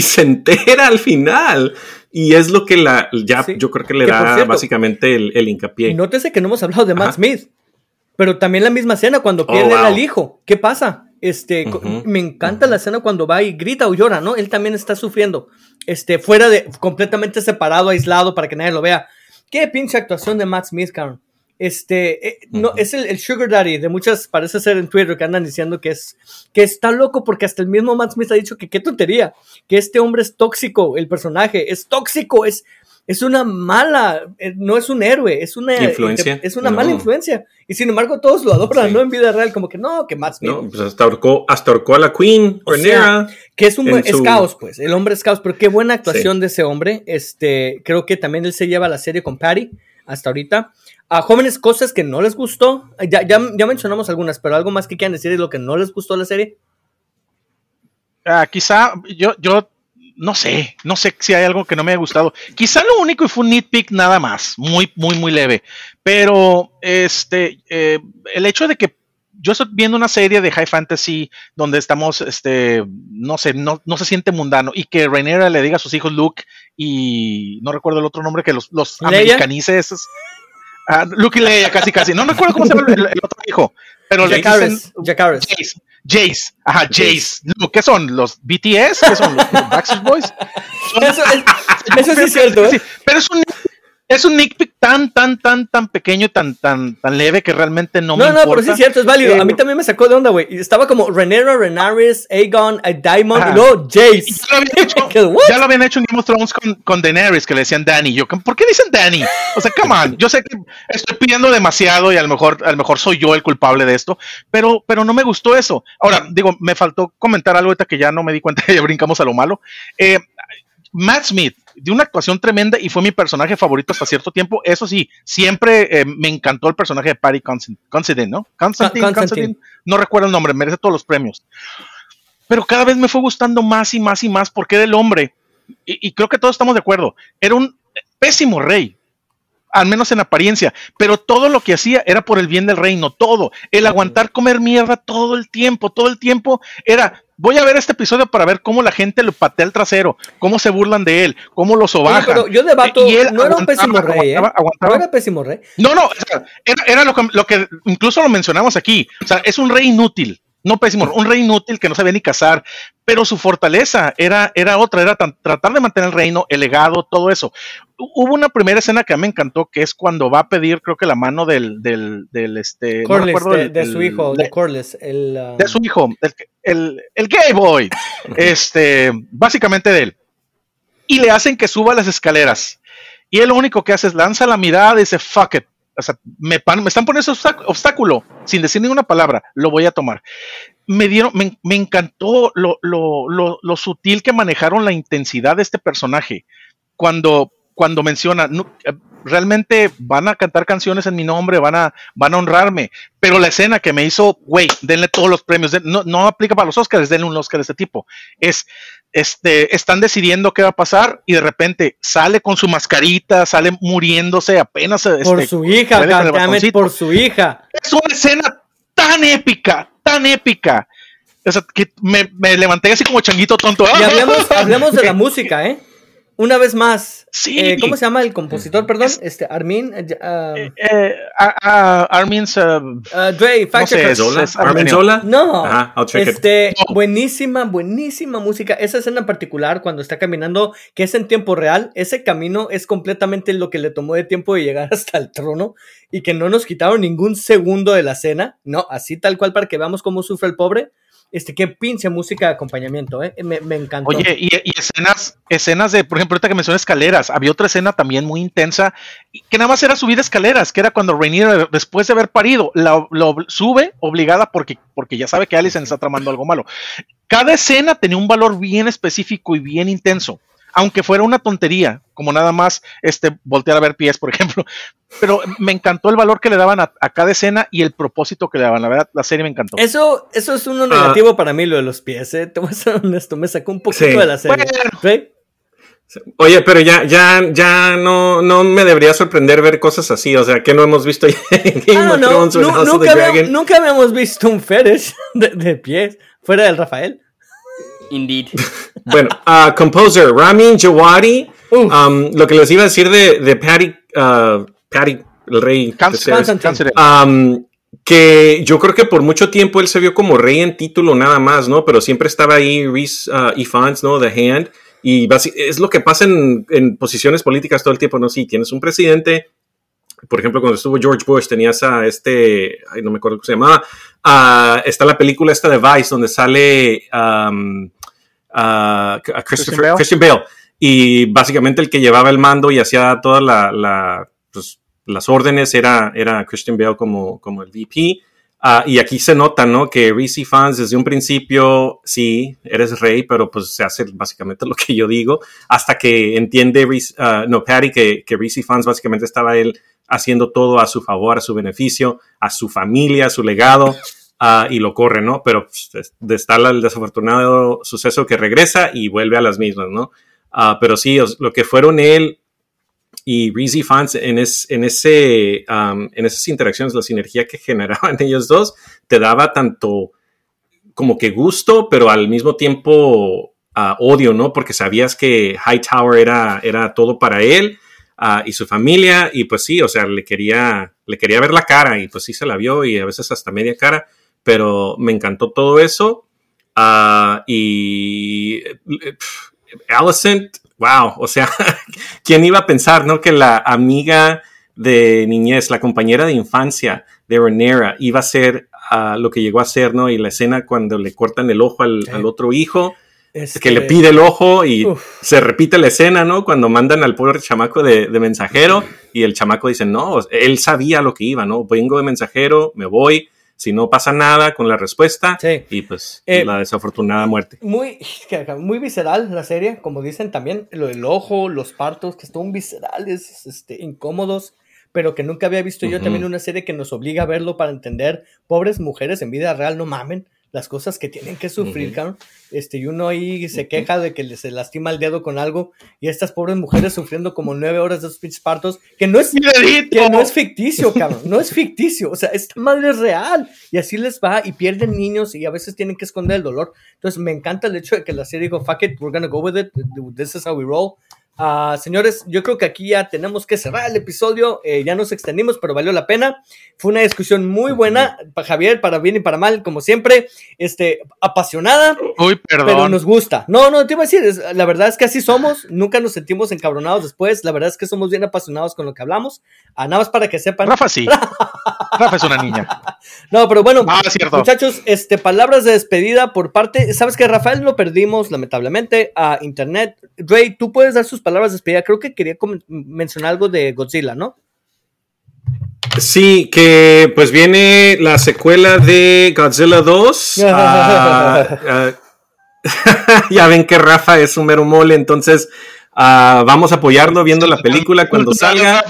se entera al final. Y es lo que la. Ya, yo creo que le da básicamente el, el, hincapié. Nótese que no hemos hablado de Matt Smith. Pero también la misma escena cuando oh, pierde al hijo. ¿Qué pasa? Este, me encanta la escena cuando va y grita o llora, ¿no? Él también está sufriendo. Este, fuera de, completamente separado, aislado para que nadie lo vea. Qué pinche actuación de Matt Smith, cabrón. Este, eh, no, es el, Sugar Daddy de muchas, parece ser en Twitter que andan diciendo que es, que está loco porque hasta el mismo Matt Smith ha dicho que qué tontería, que este hombre es tóxico, el personaje es tóxico, es, es una mala, eh, no es un héroe, es una Influencia. Es una No. mala influencia. Y sin embargo, todos lo adoran, Sí. ¿no? En vida real, como que no, que Matt Smith. No, pues hasta ahorcó, hasta ahorcó a la Queen, O Rhaenyra. Que es un en buen, es caos, pues. El hombre es caos, pero qué buena actuación de ese hombre. Este, creo que también él se lleva la serie con Patty hasta ahorita. A jóvenes cosas que no les gustó. Ya, ya, ya mencionamos algunas, pero algo más que quieran decir de lo que no les gustó la serie. Ah, quizá yo, yo no sé, no sé si hay algo que no me haya gustado. Quizá lo único y fue un nitpick nada más, muy, muy, muy leve. Pero este, eh, el hecho de que yo estoy viendo una serie de high fantasy donde estamos, este, no sé, no, no se siente mundano y que Rhaenyra le diga a sus hijos Luke y no recuerdo el otro nombre que los, los americanice esos. Ah, Luke y Leia, casi, casi. No recuerdo cómo se llama el, el otro hijo, pero le dicen. Jace. Jace, ajá, Jace. ¿Qué son? ¿Los BTS? ¿Qué son? ¿Los Backstreet Boys? Son- (laughs) Eso, es- eso sí es cierto, ¿eh? Sí, pero es un, es un nitpick tan, tan, tan, tan pequeño tan, tan, tan leve que realmente no, No, me no, importa. pero sí es cierto, es válido. Eh, a mí también me sacó de onda, güey. Estaba como Renera, Renaris, Aegon, a Diamond Ajá. y luego Jace. y Ya lo, habían (laughs) hecho, ya lo habían hecho en Game of Thrones con, con Daenerys, que le decían Danny. Yo, ¿por qué dicen Danny? O sea, come on. Yo sé que estoy pidiendo demasiado y a lo mejor, a lo mejor soy yo el culpable de esto, pero, pero no me gustó eso. Ahora, digo, me faltó comentar algo ahorita que ya no me di cuenta, (laughs) ya brincamos a lo malo. Eh, Matt Smith, de una actuación tremenda y fue mi personaje favorito hasta cierto tiempo. Eso sí, siempre eh, me encantó el personaje de Patty Constan- Considine, ¿no? Constantine, Con- Constantine. Constantine. No recuerdo el nombre, merece todos los premios. Pero cada vez me fue gustando más y más y más porque era el hombre. Y, y creo que todos estamos de acuerdo. Era un pésimo rey, al menos en apariencia, pero todo lo que hacía era por el bien del reino, todo. El aguantar comer mierda todo el tiempo, todo el tiempo era, voy a ver este episodio para ver cómo la gente lo patea el trasero, cómo se burlan de él, cómo lo Oye, sobajan. pero yo debato, Y él no era un pésimo rey, ¿eh? aguantaba. No era pésimo rey. No, no, era, era lo, que, lo que incluso lo mencionamos aquí. O sea, es un rey inútil, no pésimo, un rey inútil que no sabía ni cazar, pero su fortaleza era, era otra, era tan- tratar de mantener el reino, el legado, todo eso. Hu- Hubo una primera escena que a mí me encantó, que es cuando va a pedir, creo que la mano del, del, del este, no de, el- de su hijo, de, de Corliss. El, um, de su hijo, el, el, el gay boy, (laughs) este, básicamente de él. Y le hacen que suba las escaleras. Y él lo único que hace es lanza la mirada y dice, fuck it. O sea, me, pan- me están poniendo ese obstáculo, sin decir ninguna palabra, lo voy a tomar. Me dieron, me, me encantó lo, lo, lo, lo sutil que manejaron la intensidad de este personaje. Cuando, cuando menciona, "No, eh, realmente van a cantar canciones en mi nombre, van a, van a honrarme. Pero la escena que me hizo, güey, denle todos los premios, den- no, no aplica para los Oscars, denle un Oscar de este tipo. Es, este, están decidiendo qué va a pasar y de repente sale con su mascarita, sale muriéndose apenas. por este, su hija, el por su hija. Es una escena tan épica, tan épica. O sea, que me, me levanté así como changuito tonto. Y hablemos, (laughs) hablemos de la música, ¿eh? Una vez más. Sí. eh, ¿Cómo se llama el compositor? Perdón, este, Armin. eh, ya, um, Eh, a- a- Armin's, uh, uh, Dre, fact no sé, Zola, es Armin. Zola. No, Ajá, I'll check it. este, No. buenísima, buenísima música. Esa escena en particular, cuando está caminando, que es en tiempo real, ese camino es completamente lo que le tomó de tiempo de llegar (laughs) hasta el trono y que no nos quitaron ningún segundo de la escena. No, así tal cual para que veamos cómo sufre el pobre. Este, qué pinche música de acompañamiento, ¿eh? Me, me encantó. Oye, y, y escenas, escenas de, por ejemplo, ahorita que mencioné escaleras, había otra escena también muy intensa, que nada más era subir escaleras, que era cuando Rainier, después de haber parido, la- lo sube obligada porque, porque ya sabe que Alicent está tramando algo malo. Cada escena tenía un valor bien específico y bien intenso, aunque fuera una tontería, como nada más este, voltear a ver pies, por ejemplo. Pero me encantó el valor que le daban a, a cada escena y el propósito que le daban. La verdad, la serie me encantó. Eso, eso es uno negativo para mí, lo de los pies, ¿eh? Te voy a ser honesto, me sacó un poquito Sí. de la serie. Bueno. ¿Sí? Oye, pero ya, ya, ya no, no me debería sorprender ver cosas así. O sea, que no hemos visto ya (laughs) en Game Ah, of no, Thrones o en nu- House of nunca, the nunca visto un fetish (laughs) de, de pies fuera del Rafael. Indeed. (laughs) Bueno, ah, composer Ramin Djawadi. Uf. um, lo que les iba a decir de, de Patty, ah, Patty, el rey. Constantine. Um, que yo creo que por mucho tiempo él se vio como rey en título nada más, ¿no? Pero siempre estaba ahí Reese uh, Ifans, ¿no? The Hand. Y es lo que pasa en, en posiciones políticas todo el tiempo, ¿no? Sí, tienes un presidente, por ejemplo, cuando estuvo George Bush, tenías a este, ay, no me acuerdo cómo se llamaba, ah, está la película esta de Vice, donde sale um, a Christopher, Bale. Christian Bale. y básicamente el que llevaba el mando y hacía todas la, pues, las órdenes era, era Christian Bale como, como el VP. Ah, y aquí se nota, ¿no? Que Reese fans desde un principio, sí, eres rey, pero pues se hace básicamente (laughs) lo que yo digo, hasta que entiende, uh, no, Patty, que, que Reese fans básicamente estaba él haciendo todo a su favor, a su beneficio, a su familia, a su legado, (laughs) uh, y lo corre, ¿no? Pero pues, está el desafortunado suceso que regresa y vuelve a las mismas, ¿no? Uh, pero sí, lo que fueron él y Reezy fans en, en, ese, um, en esas interacciones, la sinergia que (laughs) generaban ellos dos, te daba tanto como que gusto, pero al mismo tiempo uh, odio, ¿no? Porque sabías que Hightower era, era todo para él y su familia, y pues sí, o sea, le quería, le quería ver la cara, y pues sí se la vio, y a veces hasta media cara, pero me encantó todo eso. Uh, y Alicent, wow, o sea, (laughs) ¿quién iba a pensar, no? Que la amiga de niñez, la compañera de infancia de Renera iba a ser uh, lo que llegó a ser, ¿no? Y la escena cuando le cortan el ojo al, otro hijo, es que le pide el ojo y se repite la escena, ¿no? Cuando mandan al pobre chamaco de, de, mensajero y el chamaco dice, no, él sabía lo que iba, ¿no? Vengo de mensajero, me voy, si no pasa nada con la respuesta y pues eh, la desafortunada muerte. Muy, muy visceral la serie, como dicen también, lo del ojo, los partos, que están viscerales, este, incómodos, pero que nunca había visto yo también una serie que nos obliga a verlo para entender, pobres mujeres en vida real, no mamen, las cosas que tienen que sufrir, Este, y uno ahí se queja de que se lastima el dedo con algo y estas pobres mujeres sufriendo como nueve horas de esos partos, que no es, que no es ficticio, cabrón, no es ficticio, o sea, esta madre es real y así les va y pierden niños y a veces tienen que esconder el dolor. Entonces me encanta el hecho de que la serie dijo, fuck it, we're gonna go with it, this is how we roll. Uh, señores, yo creo que aquí ya tenemos que cerrar el episodio. Eh, ya nos extendimos, pero valió la pena. Fue una discusión muy buena, para Javier, para bien y para mal, como siempre. Este, apasionada. Uy, perdón. Pero nos gusta. No, no, te iba a decir, la verdad es que así somos. Nunca nos sentimos encabronados después. La verdad es que somos bien apasionados con lo que hablamos. Ah, nada más para que sepan. Rafa sí. (laughs) Rafa es una niña. No, pero bueno, ah, muchachos, este, palabras de despedida por parte. Sabes que Rafael lo perdimos, lamentablemente, a internet. Ray, tú puedes dar sus palabras de despedida. Creo que quería mencionar algo de Godzilla, ¿no? Sí, que pues viene la secuela de Godzilla 2. (laughs) Ah, ah, (laughs) ya ven que Rafa es un mero mole, entonces ah, vamos a apoyarlo viendo la película cuando salga.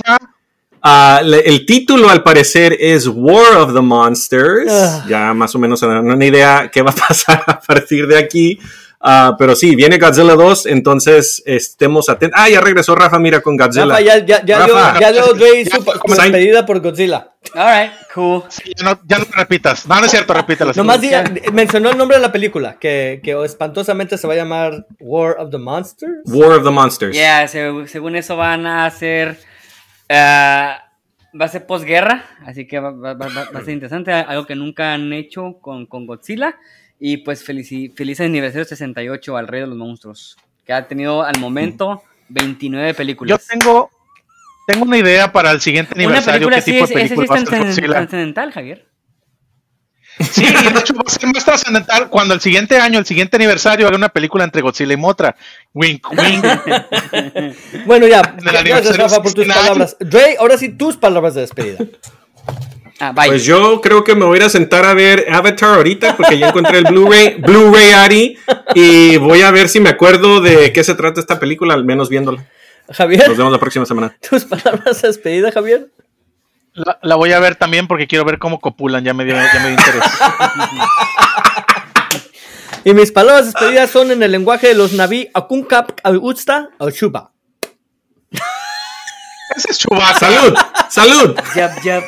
el título al parecer es War of the Monsters. Ya más o menos una idea qué va a (laughs) pasar a partir de aquí. Uh, pero sí, viene Godzilla 2, entonces estemos atentos. Ah, ya regresó Rafa, mira, con Godzilla. Rafa, ya, ya, ya, Rafa. ya dio (laughs) Dre su despedida por Godzilla. Alright, cool. Sí, ya, no, ya no repitas. No, no es cierto, repítela. Nomás mencionó el nombre de la película, que, que espantosamente se va a llamar War of the Monsters. War of the Monsters. Yeah, según eso van a hacer... Uh, va a ser posguerra, así que va, va, va, va, a ser interesante, algo que nunca han hecho con, con Godzilla. Y pues feliz, feliz aniversario 68 al Rey de los Monstruos, que ha tenido al momento 29 películas. Yo tengo, tengo una idea para el siguiente aniversario. ¿Qué tipo de película es, es trascendental, Javier. Sí, de hecho va a ser más trascendental cuando el siguiente año, el siguiente aniversario, haga una película entre Godzilla y Motra. Wink, wink. (laughs) bueno, ya, gracias Rafa por tus palabras. Dre, ahora sí, tus palabras de despedida. Ah, pues yo creo que me voy a ir a sentar a ver Avatar ahorita porque ya encontré el Blu-ray, (laughs) Blu-ray Ari y voy a ver si me acuerdo de qué se trata esta película, al menos viéndola. Javier. Nos vemos la próxima semana. (laughs) ¿Tus palabras de despedida, Javier? La, voy a ver también porque quiero ver cómo copulan, ya me dio, ya me dio interés. (laughs) y mis palabras de despedida son en el lenguaje de los Naví, Akunkap, Usta o Chuba. Ese es Chuba. Salud, salud. Yep, yep.